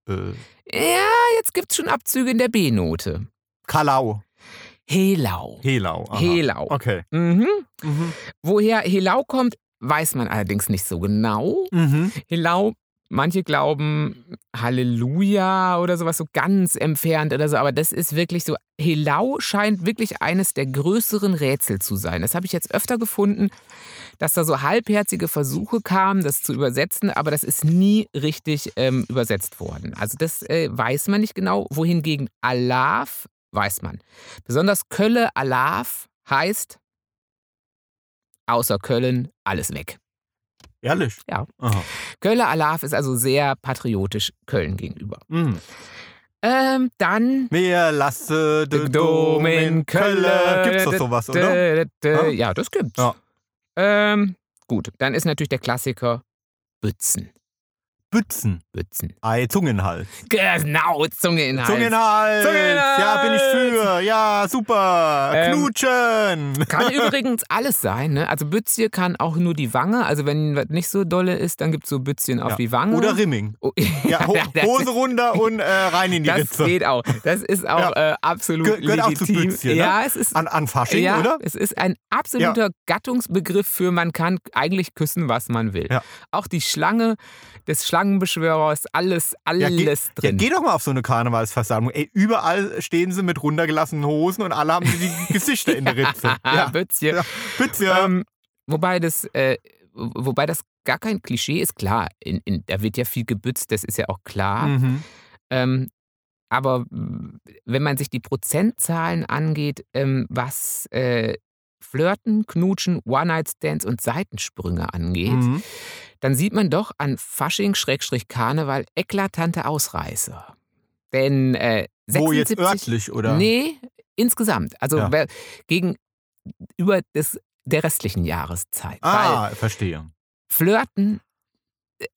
Äh, Ja, jetzt gibt's schon Abzüge in der B-Note. Kalau. Helau. Helau. aha. Helau. Okay. Mhm. Mhm. Woher Helau kommt, weiß man allerdings nicht so genau. Mhm. Helau manche glauben Halleluja oder sowas so ganz entfernt oder so, aber das ist wirklich so. Helau scheint wirklich eines der größeren Rätsel zu sein. Das habe ich jetzt öfter gefunden, dass da so halbherzige Versuche kamen, das zu übersetzen, aber das ist nie richtig ähm, übersetzt worden. Also das äh, weiß man nicht genau. Wohingegen Alaf weiß man. Besonders Kölle Alaf heißt außer Köln alles weg. Ehrlich? Ja. Aha. Kölle Alaf ist also sehr patriotisch Köln gegenüber. Mhm. Ähm, dann. Mir lasse de Dom in Kölle. Gibt's doch sowas, oder? Ja, das gibt's. Ja. Ähm, gut, dann ist natürlich der Klassiker Bützen. Bützen. Bützen. Ei, Zungenhals. Genau, Zunge in den Hals. Zungenhals. Zungenhals. Ja, bin ich für. Ja, super. Ähm, Knutschen. Kann übrigens alles sein, ne? Also Bützje kann auch nur die Wange. Also wenn was nicht so dolle ist, dann gibt es so Bützchen auf Ja. die Wange. Oder Rimming. Oh, Ja, Ho Hose runter und äh, rein in die Das Ritze. geht auch. Das ist auch äh, absolut Geh- gehört auch zu legitim. Bützchen, ne? Ja, es ist An, an Fasching, ja, oder? es ist ein absoluter Gattungsbegriff für man kann eigentlich küssen, was man will. Ja. Auch die Schlange des Schlangenbeschwörers, alles, alles Ja, geh, ja, drin. geh doch mal auf so eine Karnevalsversammlung. Ey, überall stehen sie mit runtergelassenen Hosen und alle haben die Gesichter in der Ritze. Ja, Bützje. ja. Bitte. Ähm, wobei das, äh, wobei das gar kein Klischee ist, klar. In, in, da wird ja viel gebützt, das ist ja auch klar. Mhm. Ähm, aber wenn man sich die Prozentzahlen angeht, ähm, was äh, Flirten, Knutschen, One-Night-Stands und Seitensprünge angeht, Mhm. Dann sieht man doch an Fasching-Karneval eklatante Ausreißer. Denn äh, Wo jetzt 76 örtlich, oder? Nee, insgesamt. Also Ja. gegenüber des, der restlichen Jahreszeit. Weil Ah, verstehe. Flirten,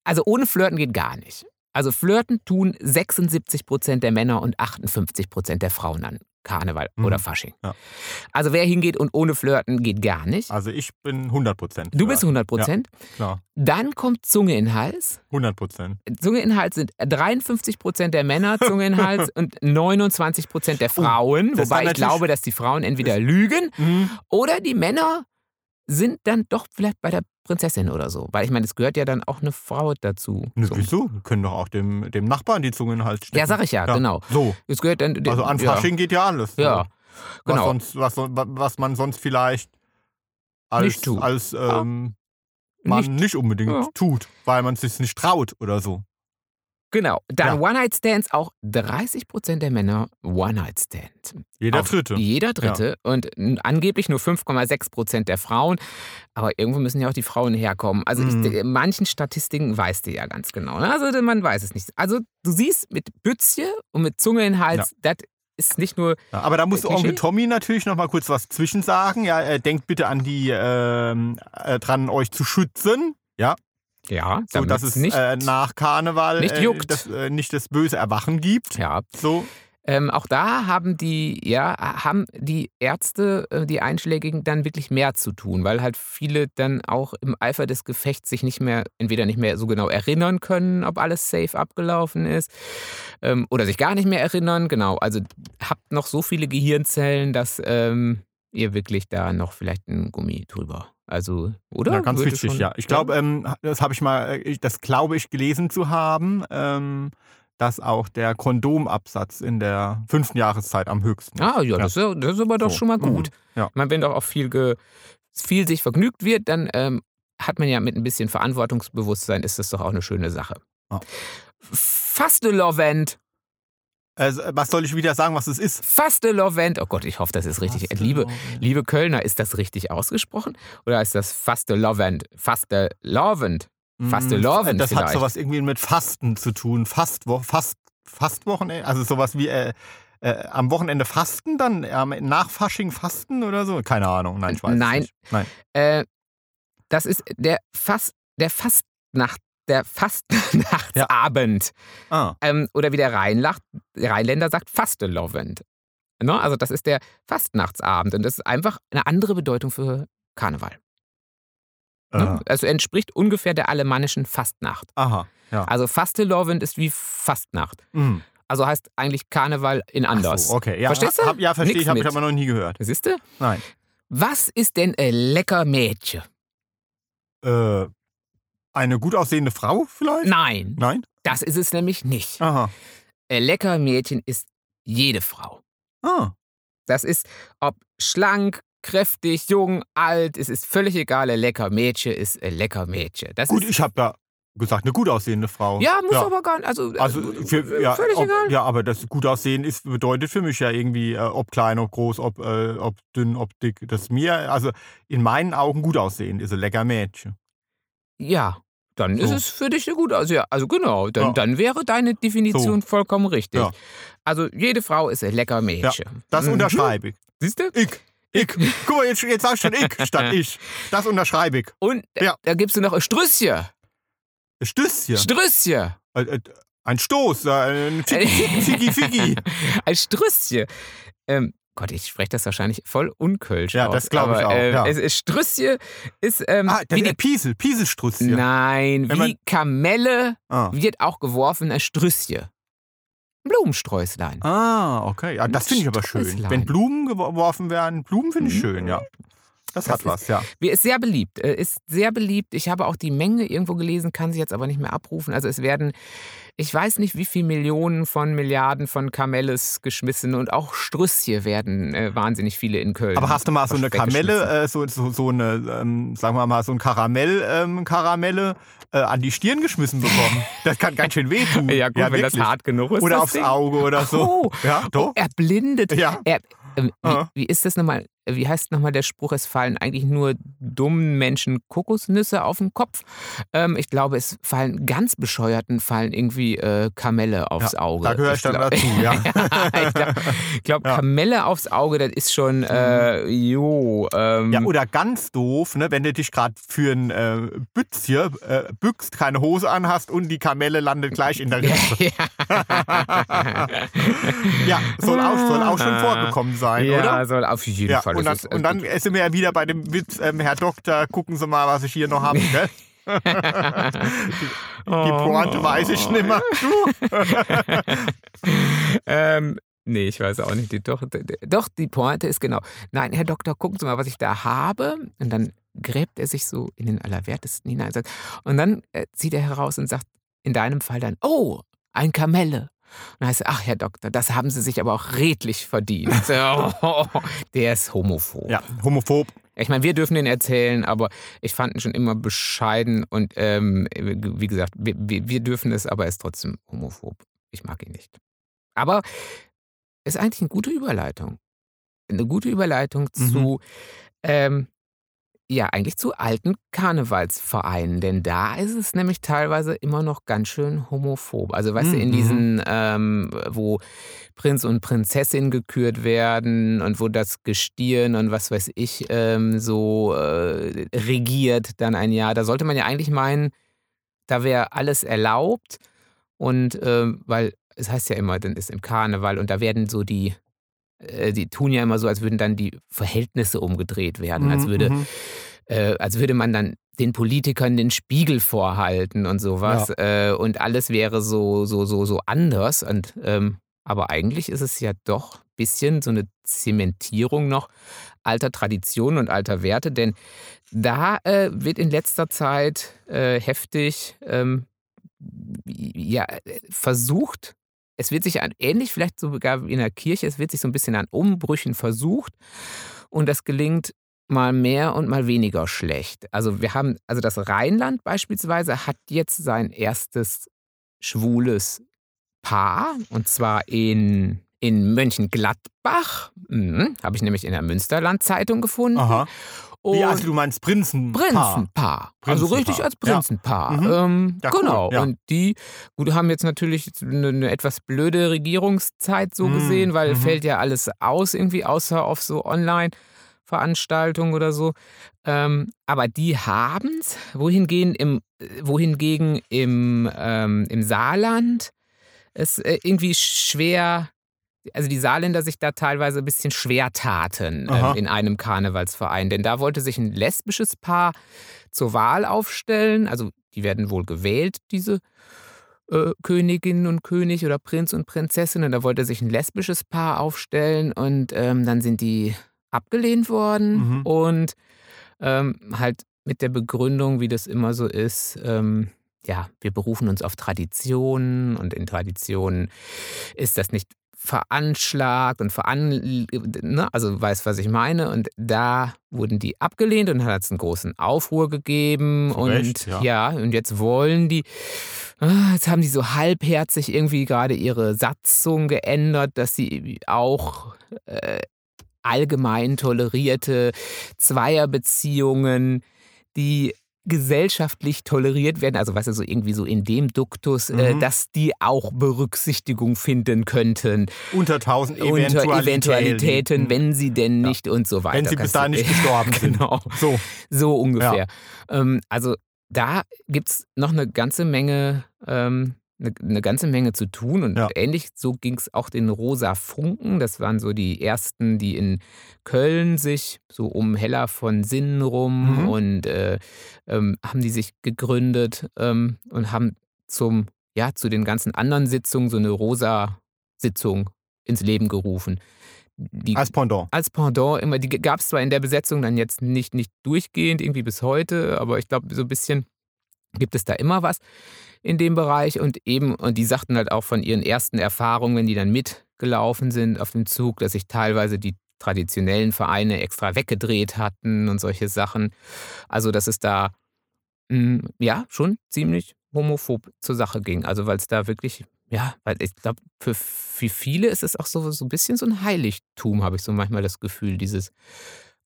also ohne Flirten geht gar nicht. Also Flirten tun 76 Prozent der Männer und 58 Prozent der Frauen an Karneval Mhm. oder Fasching. Ja. Also wer hingeht und ohne Flirten geht gar nicht. Also ich bin 100 Prozent. Du bist 100 Prozent. Klar, Dann kommt Zunge in Hals. 100 Prozent. Zunge in Hals sind 53 Prozent der Männer Zunge in Hals und 29 Prozent der Frauen. Oh, wobei ich glaube, dass die Frauen entweder lügen Mhm. oder die Männer sind dann doch vielleicht bei der Prinzessin oder so. Weil ich meine, es gehört ja dann auch eine Frau dazu. Ne, So. wieso? Wir können doch auch dem, dem Nachbarn die Zunge in den Hals stecken. Ja, sag ich ja, genau. So. Es gehört dann. Also an ja. Fasching geht ja alles. Ja, Was, genau. sonst, was, son- wa- was man sonst vielleicht als, Nicht tut. als ähm, man Nicht- nicht, unbedingt Ja. tut, weil man es sich nicht traut oder so. Genau. Dann Ja. One-Night-Stands, auch 30 Prozent der Männer One-Night-Stand. Jeder Auf Dritte. Jeder Dritte. Und n- angeblich nur 5,6 Prozent der Frauen. Aber irgendwo müssen ja auch die Frauen herkommen. Also Mhm. ich, in manchen Statistiken weißt du ja ganz genau. Ne? Also man weiß es nicht. Also du siehst mit Bützje und mit Zunge in Hals, das ist nicht nur. Ja, aber da muss? Onkel Tommy natürlich noch mal kurz was zwischensagen. Ja, äh, denkt bitte an die ähm, äh, dran, euch zu schützen. Ja, Ja, so dass es nicht. äh, nach Karneval nicht äh, juckt. das, äh, nicht das böse Erwachen gibt. ja, So, Ähm, auch da haben die, ja, haben die Ärzte, äh, die Einschlägigen, dann wirklich mehr zu tun, weil halt viele dann auch im Eifer des Gefechts sich nicht mehr, entweder nicht mehr so genau erinnern können, ob alles safe abgelaufen ist, ähm, oder sich gar nicht mehr erinnern. Genau, also habt noch so viele Gehirnzellen, dass ähm, ihr wirklich da noch vielleicht ein Gummi drüber. Also, oder? ja, ganz Würde wichtig, schon- ja. Ich glaube, ähm, das habe ich mal, äh, ich- das glaube ich gelesen zu haben, ähm, dass auch der Kondomabsatz in der fünften Jahreszeit am höchsten ist. Ah, ja, Das, ist, das ist aber doch So. schon mal Mhm. gut. Ja. Ich meine, wenn doch auch viel, ge, viel sich vergnügt wird, dann ähm, hat man ja mit ein bisschen Verantwortungsbewusstsein, ist das doch auch eine schöne Sache. Ja. Fastelovent. Also, was soll ich wieder sagen, was es ist? Fastelovent. Oh Gott, ich hoffe, das ist richtig. Liebe, liebe Kölner, ist das richtig ausgesprochen? Oder ist das Fastelovent? Fastelovent. Fastelovend Mm, Das hat vielleicht. sowas irgendwie mit Fasten zu tun. Fastwo Fast, Fastwochenende, also sowas wie äh, äh, am Wochenende fasten, dann ähm, nach Fasching fasten oder so? Keine Ahnung, nein, ich weiß es Nein. nicht. Nein. Äh, das ist der, Fast, der Fastnacht. Der Fastnachtsabend. Ah, Ähm, oder wie der Rheinlach, Rheinländer sagt, Fastelovend. Ne? Also das ist der Fastnachtsabend und das ist einfach eine andere Bedeutung für Karneval. Ne? Also entspricht ungefähr der alemannischen Fastnacht. aha, ja. Also Fastelovend ist wie Fastnacht. Mhm. Also heißt eigentlich Karneval in anders. So, okay, ja, Verstehst du? Hab, ja, verstehe ich, habe ich aber noch nie gehört. Siehst du? Nein. Was ist denn ein lecker Mädchen? Äh, Eine gut aussehende Frau vielleicht? Nein, Nein? das ist es nämlich nicht. Aha. Äh, Lecker Mädchen ist jede Frau. Ah. Das ist, ob schlank, kräftig, jung, alt, es ist völlig egal. Ein lecker Mädchen ist ein lecker Mädchen. Das Gut, ist, ich habe da gesagt, eine gut aussehende Frau. ja, muss aber gar nicht. Also, Also äh, für, ja, völlig ob, egal. ja, aber das gut aussehen ist bedeutet für mich ja irgendwie, äh, ob klein, ob groß, ob, äh, ob dünn, ob dick. Das mir, also in meinen Augen gut aussehen ist ein lecker Mädchen. Ja, dann ist So. es für dich eine gute. Also, ja, also genau, dann, Ja. dann wäre deine Definition vollkommen richtig. Ja. Also jede Frau ist ein lecker Mädchen. Das Mhm. unterschreibe ich. Siehst du? Ich. Ich. Guck mal, jetzt, jetzt sag ich schon ich statt ich. Das unterschreibe ich. Und äh, Ja. da gibst du noch ein Strüsschen. Ein Stößchen. Strüsschen. Äh, äh, Ein Stoß. Ein Figi, Figi, Figi. Ein Strüsschen. Ähm, Gott, ich spreche das wahrscheinlich voll unkölsch Ja, aus. das glaub ich auch, Äh, ja. es ist Strüsschen ist ähm, Ah, das wie ist die, Piesel. Pieselstrüsschen. Nein, Wenn wie Kamelle Ah. wird auch geworfen ein Strüsschen. Ein Blumensträußlein. Ah, okay. Ja, das finde ich aber schön. Wenn Blumen geworfen werden, Blumen finde ich schön, ja. Das, Das hat ist- was, ja. Ist sehr beliebt. äh, Ist sehr beliebt. Ich habe auch die Menge irgendwo gelesen, kann sie jetzt aber nicht mehr abrufen. Also es werden, ich weiß nicht, wie viele Millionen von Milliarden von Kamelles geschmissen und auch Strüsschen werden äh, wahnsinnig viele in Köln. Aber hast du mal so eine. Kamelle, äh, so, so, so eine, ähm, sagen wir mal, so ein Karamell, ähm, Karamelle äh, an die Stirn geschmissen bekommen? Das kann ganz schön wehtun. Ja, gut, wenn wirklich. das hart genug ist. Oder aufs Ding. Auge oder so. Oh, Ja, oh, doch. er blindet. Ja. Er, ähm, wie, wie ist das nochmal? Wie heißt nochmal der Spruch? Es fallen eigentlich nur dummen Menschen Kokosnüsse auf den Kopf. Ähm, ich glaube, es fallen ganz bescheuerten fallen irgendwie äh, Kamelle aufs Ja, Auge. da gehöre ich dann glaub- dazu, ja. ich glaube, glaub, Ja. Kamelle aufs Auge, das ist schon, äh, jo. Ähm, Ja, oder ganz doof, ne, wenn du dich gerade für ein äh, Bützchen äh, bückst, keine Hose anhast und die Kamelle landet gleich in der Rippe. ja, soll auch, soll auch schon vorgekommen sein, ja, oder? soll auf jeden Ja, Fall. und Das dann, ist, äh, und dann sind wir ja wieder bei dem Witz, ähm, Herr Doktor, gucken Sie mal, was ich hier noch habe. Gell? Die Pointe weiß ich nicht mehr. ähm, nee, ich weiß auch nicht. Die, doch, doch, die Pointe ist genau. Nein, Herr Doktor, gucken Sie mal, was ich da habe. Und dann gräbt er sich so in den Allerwertesten hinein. und Und dann äh, zieht er heraus und sagt, in deinem Fall dann, oh, ein Kamelle. Und dann heißt ach, Herr Doktor, das haben Sie sich aber auch redlich verdient. Oh, der ist homophob. Ja, homophob. Ich meine, wir dürfen den erzählen, aber ich fand ihn schon immer bescheiden und ähm, wie gesagt, wir, wir wir dürfen es, aber er ist trotzdem homophob. Ich mag ihn nicht. Aber ist eigentlich eine gute Überleitung. Eine gute Überleitung Mhm. zu, ähm, ja, eigentlich zu alten Karnevalsvereinen, denn da ist es nämlich teilweise immer noch ganz schön homophob. Also, weißt du, in Mhm. diesen, ähm, wo Prinz und Prinzessin gekürt werden und wo das Gestirn und was weiß ich ähm, so äh, regiert dann ein Jahr, da sollte man ja eigentlich meinen, da wäre alles erlaubt und ähm, weil es heißt ja immer, dann ist im Karneval und da werden so die, äh, die tun ja immer so, als würden dann die Verhältnisse umgedreht werden, als Mhm, würde mhm. äh, als würde man dann den Politikern den Spiegel vorhalten und sowas. Äh, und alles wäre so, so, so, so anders. Und, ähm, aber eigentlich ist es ja doch ein bisschen so eine Zementierung noch alter Traditionen und alter Werte, denn da äh, wird in letzter Zeit äh, heftig ähm, ja, äh, versucht, es wird sich an, ähnlich vielleicht sogar wie in der Kirche, es wird sich so ein bisschen an Umbrüchen versucht und das gelingt mal mehr und mal weniger schlecht. Also wir haben, also das Rheinland beispielsweise hat jetzt sein erstes schwules Paar und zwar in, in Mönchengladbach. Mhm, Habe ich nämlich in der Münsterland-Zeitung gefunden. Aha. Und Wie, also du meinst Prinzen? Prinzenpaar. Also Prinzenpaar. richtig als Ja. Prinzenpaar. Mhm. Ähm, Ja, cool, genau. ja. Und die, gut, haben jetzt natürlich eine, eine etwas blöde Regierungszeit so Mhm, gesehen, weil mhm. fällt ja alles aus, irgendwie, außer auf so Online-Veranstaltungen oder so. Ähm, aber die haben's. Wohingegen im, wohingegen im, ähm, im Saarland es äh, irgendwie schwer also die Saarländer sich da teilweise ein bisschen schwer taten ähm, in einem Karnevalsverein. Denn da wollte sich ein lesbisches Paar zur Wahl aufstellen. Also die werden wohl gewählt, diese äh, Königin und König oder Prinz und Prinzessin. Und da wollte sich ein lesbisches Paar aufstellen und ähm, dann sind die abgelehnt worden Mhm. und ähm, halt mit der Begründung, wie das immer so ist, ähm, ja, wir berufen uns auf Traditionen und in Traditionen ist das nicht veranschlagt und veran, ne, also weiß, was ich meine. Und da wurden die abgelehnt und hat es einen großen Aufruhr gegeben. Zu und Recht, ja. ja, und jetzt wollen die, ah, jetzt haben die so halbherzig irgendwie gerade ihre Satzung geändert, dass sie auch äh, allgemein tolerierte Zweierbeziehungen, die gesellschaftlich toleriert werden, also weißt du, so irgendwie so in dem Duktus, äh, Mhm. dass die auch Berücksichtigung finden könnten Unter tausend unter Eventualitäten. Eventualitäten, Mhm. wenn sie denn Ja. nicht und so weiter. Wenn sie bis dahin nicht gestorben sind. Genau, So, so ungefähr. Ähm, also da gibt es noch eine ganze Menge, ähm, eine, eine ganze Menge zu tun und Ja. ähnlich so ging es auch den Rosa Funken. Das waren so die ersten, die in Köln sich so um Heller von Sinn rum Mhm. und äh, ähm, haben die sich gegründet ähm, und haben zum ja zu den ganzen anderen Sitzungen so eine Rosa Sitzung ins Leben gerufen. Die, als Pendant. als Pendant immer, die gab es zwar in der Besetzung dann jetzt nicht, nicht durchgehend, irgendwie bis heute, aber ich glaube, so ein bisschen gibt es da immer was in dem Bereich und eben, und die sagten halt auch von ihren ersten Erfahrungen, wenn die dann mitgelaufen sind auf dem Zug, dass sich teilweise die traditionellen Vereine extra weggedreht hatten und solche Sachen. Also, dass es da mh, ja schon ziemlich homophob zur Sache ging. Also, weil es da wirklich, ja, weil ich glaube, für, für viele ist es auch so, so ein bisschen so ein Heiligtum, habe ich so manchmal das Gefühl, dieses,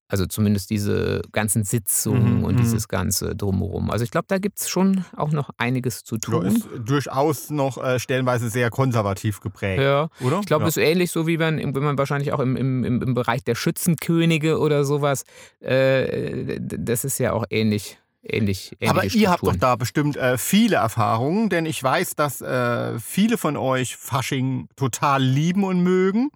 also zumindest diese ganzen Sitzungen Mhm, und mhm. dieses ganze Drumherum. Also ich glaube, da gibt es schon auch noch einiges zu Ja, tun. ist durchaus noch äh, stellenweise sehr konservativ geprägt, Ja, oder? ich glaube, ja. es ist ähnlich so, wie wenn, wenn man wahrscheinlich auch im, im, im Bereich der Schützenkönige oder sowas, äh, das ist ja auch ähnlich. Ähnlich, Aber ihr habt doch Strukturen. da bestimmt äh, viele Erfahrungen, denn ich weiß, dass äh, viele von euch Fasching total lieben und mögen.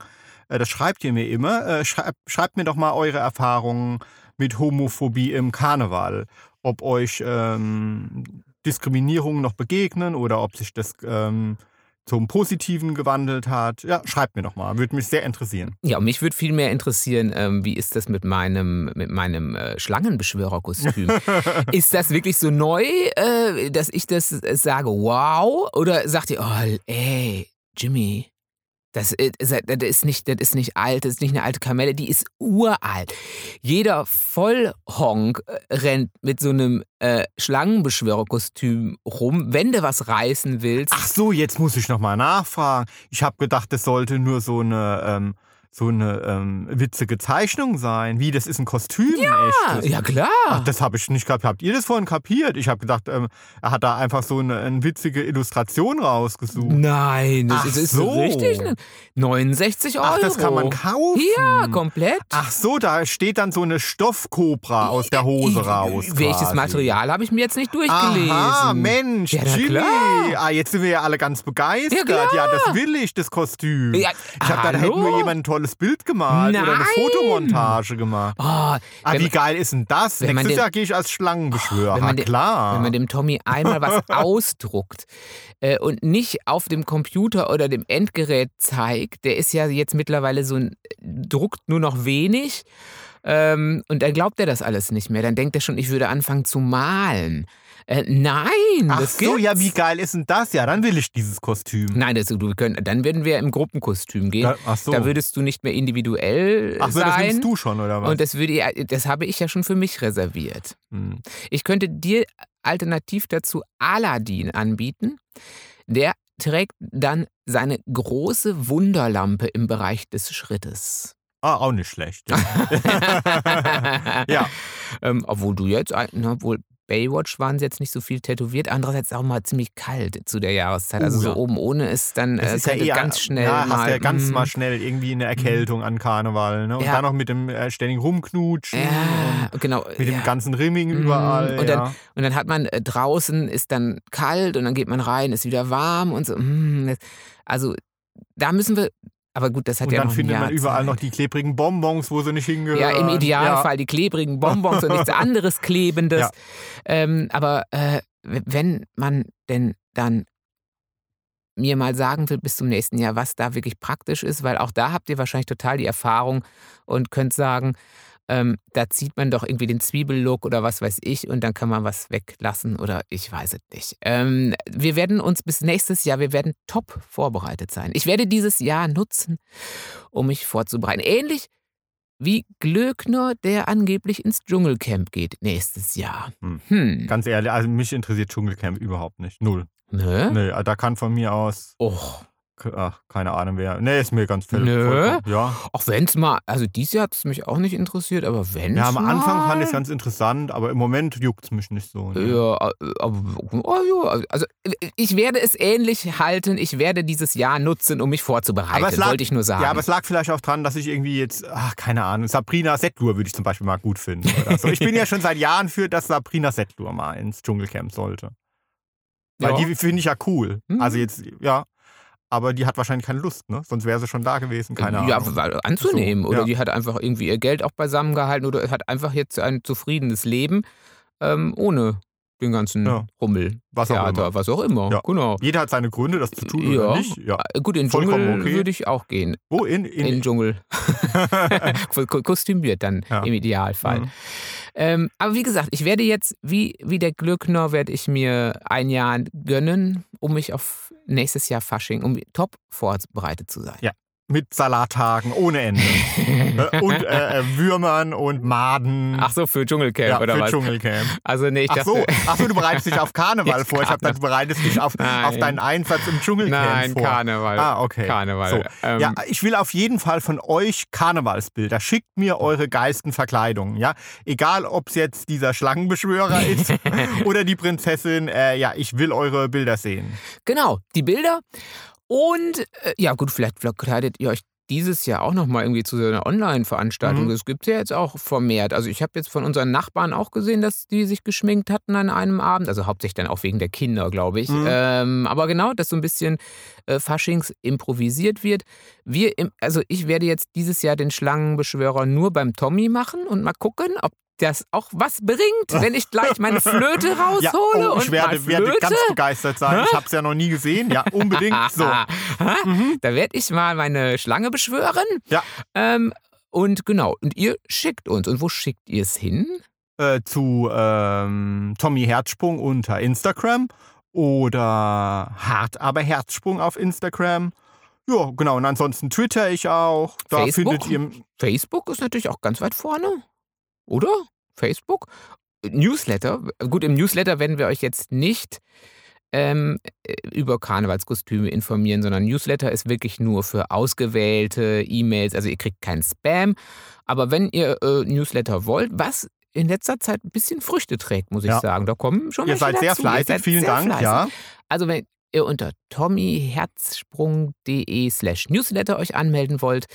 Äh, das schreibt ihr mir immer. Äh, schreibt, schreibt mir doch mal eure Erfahrungen mit Homophobie im Karneval. Ob euch ähm, Diskriminierungen noch begegnen oder ob sich das ähm, zum Positiven gewandelt hat. Ja, schreibt mir doch mal. Würde mich sehr interessieren. Ja, und mich würde viel mehr interessieren, ähm, wie ist das mit meinem, mit meinem äh, Schlangenbeschwörerkostüm? ist das wirklich so neu, äh, dass ich das äh, sage, wow? Oder sagt ihr, oh, ey, Jimmy, das ist, das ist, nicht, das ist nicht alt, das ist nicht eine alte Kamelle, die ist uralt. Jeder Vollhonk äh, rennt mit so einem äh, Schlangenbeschwörerkostüm rum, wenn du was reißen willst. Ach so, jetzt muss ich noch mal nachfragen. Ich habe gedacht, das sollte nur so eine, ähm, so eine ähm, witzige Zeichnung sein. Wie, das ist ein Kostüm? ja, echtes? ja klar. Ach, das habe ich nicht gehabt. Habt ihr das vorhin kapiert? Ich habe gedacht, ähm, er hat da einfach so eine, eine witzige Illustration rausgesucht. Nein, das Ach ist, ist so. richtig. Ne? 69 Euro. Ach, das kann man kaufen. Ja, komplett. Ach so, da steht dann so eine Stoffkobra aus der Hose Ich- raus. Welches quasi. Material habe ich mir jetzt nicht durchgelesen? Aha, Mensch, Ja, Jimmy. klar. Ah, jetzt sind wir ja alle ganz begeistert. Ja. Ja, das will ich, das Kostüm. Ja, ich habe da hätte hallo? nur jemand ein tolles Bild gemalt oder eine Nein. Fotomontage gemacht. Oh, Ah, wie geil ist denn das? Nächstes den- Jahr gehe ich als Schlangenbeschwörer. wenn man den- klar. Wenn man dem Tommy einmal was ausdruckt äh, und nicht auf dem Computer oder dem Endgerät zeigt, der ist ja jetzt mittlerweile so ein, druckt nur noch wenig. Ähm, und dann glaubt er das alles nicht mehr. Dann denkt er schon, ich würde anfangen zu malen. Äh, nein, Ach das so, ja, gibt's. wie geil ist denn das? Ja, dann will ich dieses Kostüm. Nein, das, du, können, dann würden wir im Gruppenkostüm gehen. Da, ach so. Da würdest du nicht mehr individuell ach so, das sein. nimmst du schon, oder was? und das, würde, ja- das habe ich ja schon für mich reserviert. Hm. Ich könnte dir alternativ dazu Aladdin anbieten. Der trägt dann seine große Wunderlampe im Bereich des Schrittes. Ah, auch nicht schlecht. Ja. ja. ähm, obwohl du jetzt, na, obwohl Baywatch waren sie jetzt nicht so viel tätowiert, andererseits auch mal ziemlich kalt zu der Jahreszeit. Also so ja. oben ohne ist dann Das äh, ist ja eher ganz schnell ja, mal. hast ja ganz mm, mal schnell irgendwie eine Erkältung an Karneval, ne? Und Ja. dann noch mit dem äh, ständigen Rumknutschen ja, genau. und mit dem ganzen Rimming Mhm. überall. Und dann-. Und dann hat man äh, draußen ist dann kalt und dann geht man rein, ist wieder warm und so. mm, Also da müssen wir. Aber gut, das hat und ja dann noch ein findet Jahr man überall Zeit. noch die klebrigen Bonbons, wo sie nicht hingehören. Ja, im Idealfall die klebrigen Bonbons und nichts anderes Klebendes. Ja. Ähm, aber äh, wenn man denn dann mir mal sagen will bis zum nächsten Jahr, was da wirklich praktisch ist, weil auch da habt ihr wahrscheinlich total die Erfahrung und könnt sagen, Ähm, da zieht man doch irgendwie den Zwiebellook oder was weiß ich und dann kann man was weglassen oder ich weiß es nicht. Ähm, wir werden uns bis nächstes Jahr, wir werden top vorbereitet sein. Ich werde dieses Jahr nutzen, um mich vorzubereiten. Ähnlich wie Glöckner, der angeblich ins Dschungelcamp geht nächstes Jahr. Hm. Hm. Ganz ehrlich, also mich interessiert Dschungelcamp überhaupt nicht. Null. Ne? Nee, da kann von mir aus, Och. Ach, keine Ahnung wer. Nee, ist mir ganz voll. Nö. Ja. Auch wenn es mal, also dieses Jahr hat es mich auch nicht interessiert, aber wenn ja, am Anfang mal, fand ich es ganz interessant, aber im Moment juckt es mich nicht so. ne? Ja, aber oh, ja, also ich werde es ähnlich halten. Ich werde dieses Jahr nutzen, um mich vorzubereiten, Aber lag- wollte ich nur sagen. Ja, aber es lag vielleicht auch dran, dass ich irgendwie jetzt, ach, keine Ahnung, Sabrina Settler würde ich zum Beispiel mal gut finden. So. Ich bin ja schon seit Jahren für, dass Sabrina Settler mal ins Dschungelcamp sollte. Weil Ja. die finde ich ja cool. Mhm. Also jetzt, ja. Aber die hat wahrscheinlich keine Lust, ne? Sonst wäre sie schon da gewesen, keine ja, Ahnung. weil- anzunehmen. So, oder ja. die hat einfach irgendwie ihr Geld auch beisammengehalten oder hat einfach jetzt ein zufriedenes Leben ähm, ohne den ganzen Ja. Rummel, Was auch Theater, immer. was auch immer. Ja. Genau. Jeder hat seine Gründe, das zu tun Ja. oder nicht. Ja. Äh, Gut, in den Dschungel okay. würde ich auch gehen. Wo? In, In den in, Dschungel. Ko- Kostümiert dann Ja. im Idealfall. Mhm. Ähm, aber wie gesagt, ich werde jetzt, wie, wie der Glöckner, werde ich mir ein Jahr gönnen, um mich auf nächstes Jahr Fasching, um top vorbereitet zu sein. Ja. Mit Salattagen ohne Ende. Äh, und äh, äh, Würmern und Maden. Ach so, für Dschungelcamp ja, oder für was? Dschungelcamp. Also nee, ich Ach dachte, so, ach so, du bereitest dich auf Karneval Jetzt vor. Ich habe gedacht, du bereitest dich auf, Nein. auf deinen Einsatz im Dschungelcamp nein, vor. Karneval. Ah, okay. Karneval. So. Ähm, Ja, ich will auf jeden Fall von euch Karnevalsbilder. Schickt mir eure geilsten Verkleidungen, ja. Egal, ob es jetzt dieser Schlangenbeschwörer ist oder die Prinzessin. Äh, ja, ich will eure Bilder sehen. Genau, die Bilder. Und äh, ja, gut, vielleicht verkleidet ihr euch dieses Jahr auch nochmal irgendwie zu so einer Online-Veranstaltung. Mhm. Das gibt es ja jetzt auch vermehrt. Also ich habe jetzt von unseren Nachbarn auch gesehen, dass die sich geschminkt hatten an einem Abend. Also hauptsächlich dann auch wegen der Kinder, glaube ich. Mhm. Ähm, aber genau, dass so ein bisschen äh, Faschings improvisiert wird. Wir, im, also ich werde jetzt dieses Jahr den Schlangenbeschwörer nur beim Tommy machen und mal gucken, ob das auch was bringt, wenn ich gleich meine Flöte raushole Ja, oh, und ich mal werde, werde ganz begeistert sein. Ich habe es ja noch nie gesehen. Ja, unbedingt. So. Ha? Da werde ich mal meine Schlange beschwören. Ja. Ähm, und genau, und ihr schickt uns. Und wo schickt ihr es hin? Äh, zu ähm, Tommy Herzsprung unter Instagram oder Hart aber Herzsprung auf Instagram. Ja, genau. Und ansonsten Twitter ich auch. Da Facebook? findet ihr. Facebook ist natürlich auch ganz weit vorne. Oder? Facebook? Newsletter. Gut, im Newsletter werden wir euch jetzt nicht ähm, äh, über Karnevalskostüme informieren, sondern Newsletter ist wirklich nur für ausgewählte E-Mails. Also ihr kriegt keinen Spam. Aber wenn ihr äh, Newsletter wollt, was in letzter Zeit ein bisschen Früchte trägt, muss ich Ja. sagen. Da kommen schon Ihr seid sehr dazu. Ihr fleißig. seid Vielen sehr Dank. fleißig. Ja. Also wenn ihr unter tommyherzsprung.de slash newsletter euch anmelden wollt,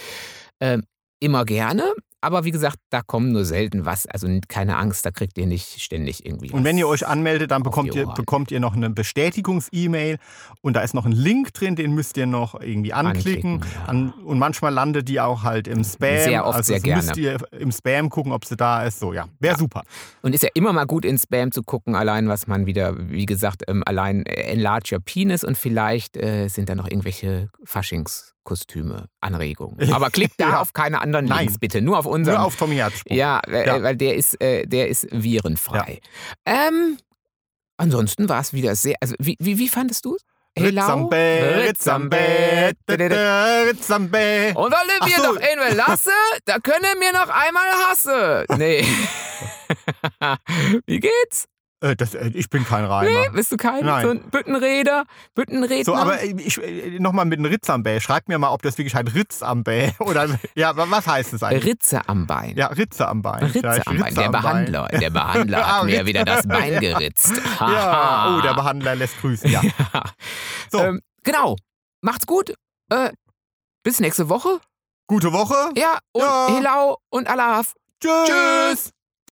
ähm, immer gerne. Aber wie gesagt, da kommen nur selten was. Also keine Angst, da kriegt ihr nicht ständig irgendwie Und wenn ihr euch anmeldet, dann bekommt ihr, bekommt ihr noch eine Bestätigungs-E-Mail und da ist noch ein Link drin, den müsst ihr noch irgendwie anklicken. Anklicken, ja. An, und manchmal landet die auch halt im Spam. Sehr oft, also sehr das müsst ihr im Spam gucken, ob sie da ist. So, ja. Wäre super. Und ist ja immer mal gut in Spam zu gucken, allein was man wieder, wie gesagt, ähm, allein äh, enlarge your penis und vielleicht äh, sind da noch irgendwelche Faschingskostüme, Anregungen. Aber klickt da Ja. auf keine anderen Nein. Links, bitte, nur auf unseren. Nur auf Tommy Herzsprung. ja, äh, Ja. weil der ist, äh, der ist virenfrei. Ähm, ansonsten war es wieder sehr, also wie, wie, wie fandest du es? Ritzambe, Ritzambe, Ritzambe. Und weil wir so. doch einen lasse, da können wir noch einmal hasse. Nee. Wie geht's? Äh, das, äh, ich bin kein Nee, Reimer. bist du kein Nein. so ein Büttenreder? Büttenredner? So, aber äh, ich, nochmal mit einem Ritzambe. Schreibt mir mal, ob das wirklich heißt Ritzambe oder ja, wa- was heißt das eigentlich? Ritze am Bein. Ja, Ritze am Bein. Ritze Vielleicht am Bein. Ritze Der am Bein. Behandler. Der Behandler hat mir wieder das Bein geritzt. Ja, oh, der Behandler lässt grüßen. Ja. So, Ähm, genau. Macht's gut. Äh, bis nächste Woche. gute Woche. Ja, und Ja. Hilau und Alaf. Tschüss. Tschüss.